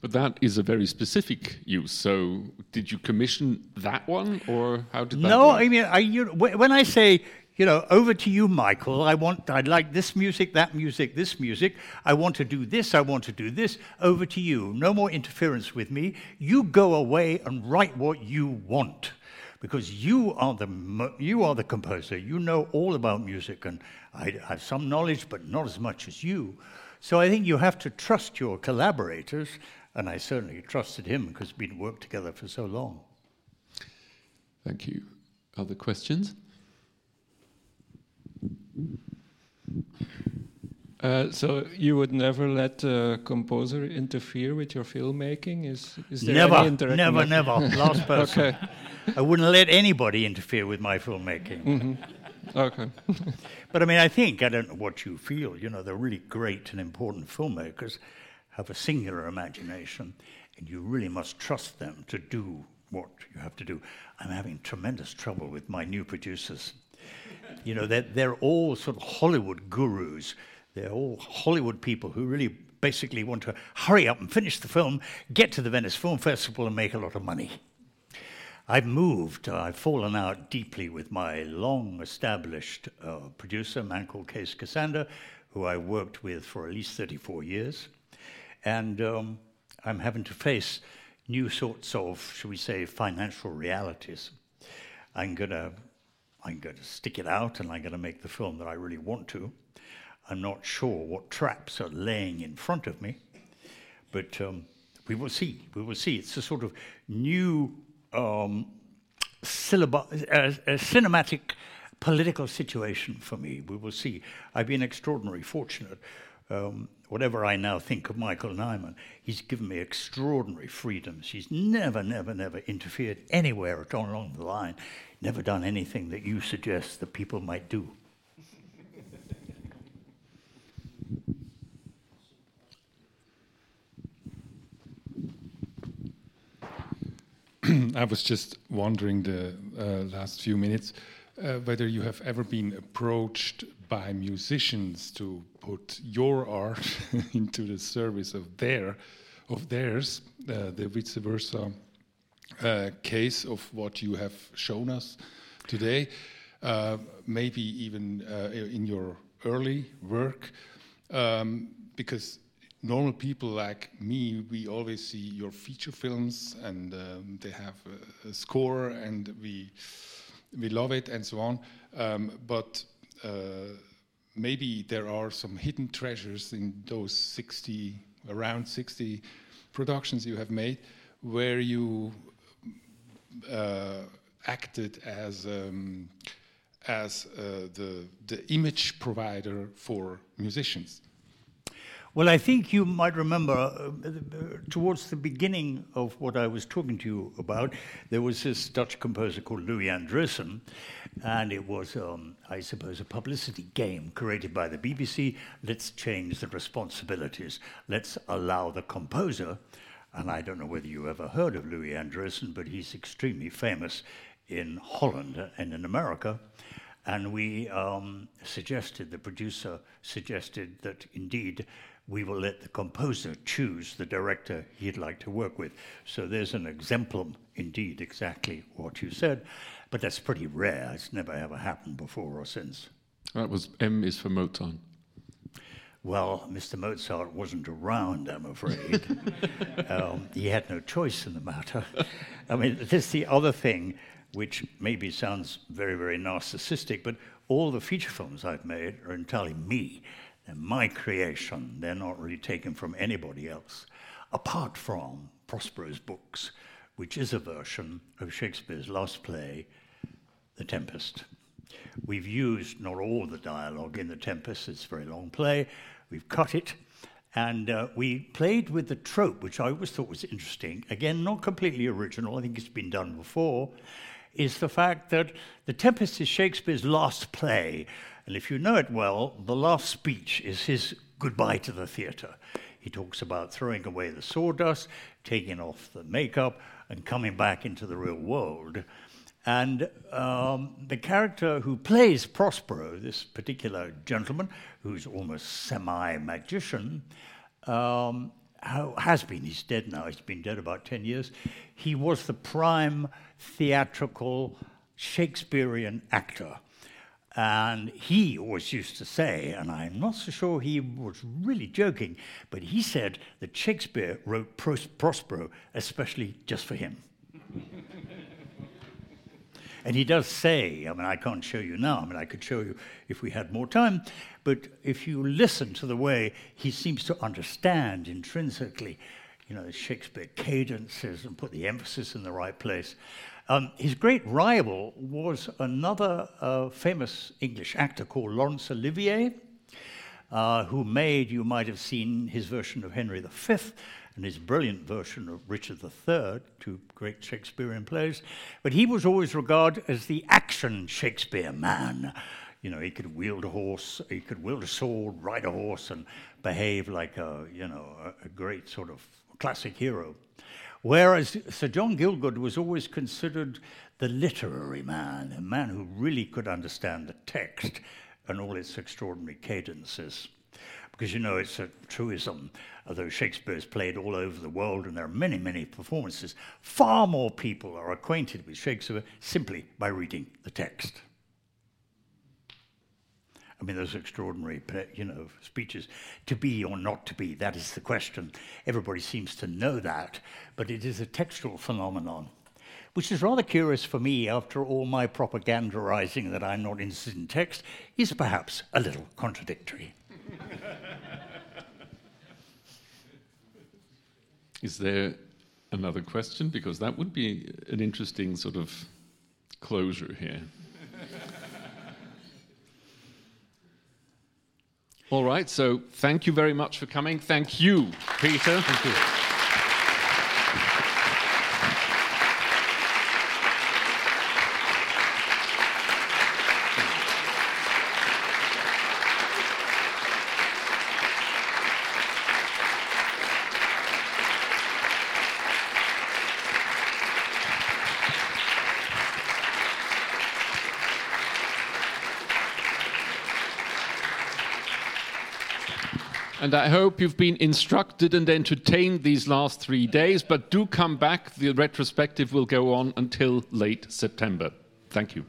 But that is a very specific use. So, did you commission that one, or how did that? No, work? I mean, I, you, when I say you know, over to you, Michael. I want, I'd like this music, that music, this music. I want to do this, I want to do this. Over to you. No more interference with me. You go away and write what you want. Because you are the, you are the composer. You know all about music, and I have some knowledge, but not as much as you. So I think you have to trust your collaborators, and I certainly trusted him because we'd worked together for so long. Thank you. Other questions? Uh, so you would never let a composer interfere with your filmmaking? Is, is there never, any interaction? never, never. Last person. okay. I wouldn't let anybody interfere with my filmmaking. Mm-hmm. Okay. but I mean, I think I don't know what you feel. You know, the really great and important filmmakers have a singular imagination, and you really must trust them to do what you have to do. I'm having tremendous trouble with my new producers. You know, they're, they're all sort of Hollywood gurus. They're all Hollywood people who really basically want to hurry up and finish the film, get to the Venice Film Festival, and make a lot of money. I've moved, uh, I've fallen out deeply with my long established uh, producer, a man called Kees Kasander, who I worked with for at least 34 years. And um, I'm having to face new sorts of, shall we say, financial realities. I'm going to I'm going to stick it out and I'm going to make the film that I really want to. I'm not sure what traps are laying in front of me, but um, we will see. We will see. It's a sort of new um, a, a cinematic political situation for me. We will see. I've been extraordinarily fortunate. Um, whatever I now think of Michael Nyman, he's given me extraordinary freedoms. He's never, never, never interfered anywhere at all along the line, never done anything that you suggest that people might do. I was just wondering the uh, last few minutes uh, whether you have ever been approached by musicians to put your art into the service of their of theirs, uh, the vice versa case of what you have shown us today, uh, maybe even uh, in your early work, um, because normal people like me, we always see your feature films and um, they have a, a, score and we we love it and so on. Um, but uh, maybe there are some hidden treasures in those 60, around 60 productions you have made, where you acted as um, as uh, the the image provider for musicians. Well, I think you might remember uh, towards the beginning of what I was talking to you about, there was this Dutch composer called Louis Andriessen, and it was, um, I suppose, a publicity game created by the BBC. Let's change the responsibilities. Let's allow the composer, and I don't know whether you ever heard of Louis Andriessen, but he's extremely famous in Holland and in America. And we um, suggested, the producer suggested that indeed we will let the composer choose the director he'd like to work with. So there's an exemplum, indeed, exactly what you said, but that's pretty rare. It's never ever happened before or since. That was M is for Mozart. Well, Mr. Mozart wasn't around, I'm afraid. um, he had no choice in the matter. I mean, this is the other thing, which maybe sounds very, very narcissistic, but all the feature films I've made are entirely me. They're my creation. They're not really taken from anybody else, apart from Prospero's books, which is a version of Shakespeare's last play, The Tempest. We've used not all the dialogue in The Tempest, it's a very long play. We've cut it, and uh, we played with the trope, which I always thought was interesting. Again, not completely original, I think it's been done before, is the fact that The Tempest is Shakespeare's last play. And if you know it well, the last speech is his goodbye to the theatre. He talks about throwing away the sawdust, taking off the makeup, and coming back into the real world. And um, the character who plays Prospero, this particular gentleman, who's almost semi magician, um, has been, he's dead now, he's been dead about 10 years. He was the prime theatrical Shakespearean actor. And he always used to say, and I'm not so sure he was really joking, but he said that Shakespeare wrote Pros- Prospero especially just for him. and he does say, I mean, I can't show you now, I mean, I could show you if we had more time, but if you listen to the way he seems to understand intrinsically, you know, Shakespeare cadences and put the emphasis in the right place. Um, his great rival was another uh, famous English actor called Laurence Olivier, uh, who made, you might have seen his version of Henry V and his brilliant version of Richard III, two great Shakespearean plays. But he was always regarded as the action Shakespeare man. You know, he could wield a horse, he could wield a sword, ride a horse, and behave like a, you know, a, a great sort of classic hero. Whereas Sir John Gielgud was always considered the literary man, a man who really could understand the text and all its extraordinary cadences. Because you know, it's a truism, although Shakespeare's played all over the world and there are many, many performances, far more people are acquainted with Shakespeare simply by reading the text. I mean, those extraordinary, you know, speeches. To be or not to be, that is the question. Everybody seems to know that, but it is a textual phenomenon, which is rather curious for me after all my propagandizing that I'm not interested in text, is perhaps a little contradictory. Is there another question? Because that would be an interesting sort of closure here. All right, so thank you very much for coming. Thank you, Peter. Thank you. And I hope you've been instructed and entertained these last three days, but do come back. The retrospective will go on until late September. Thank you.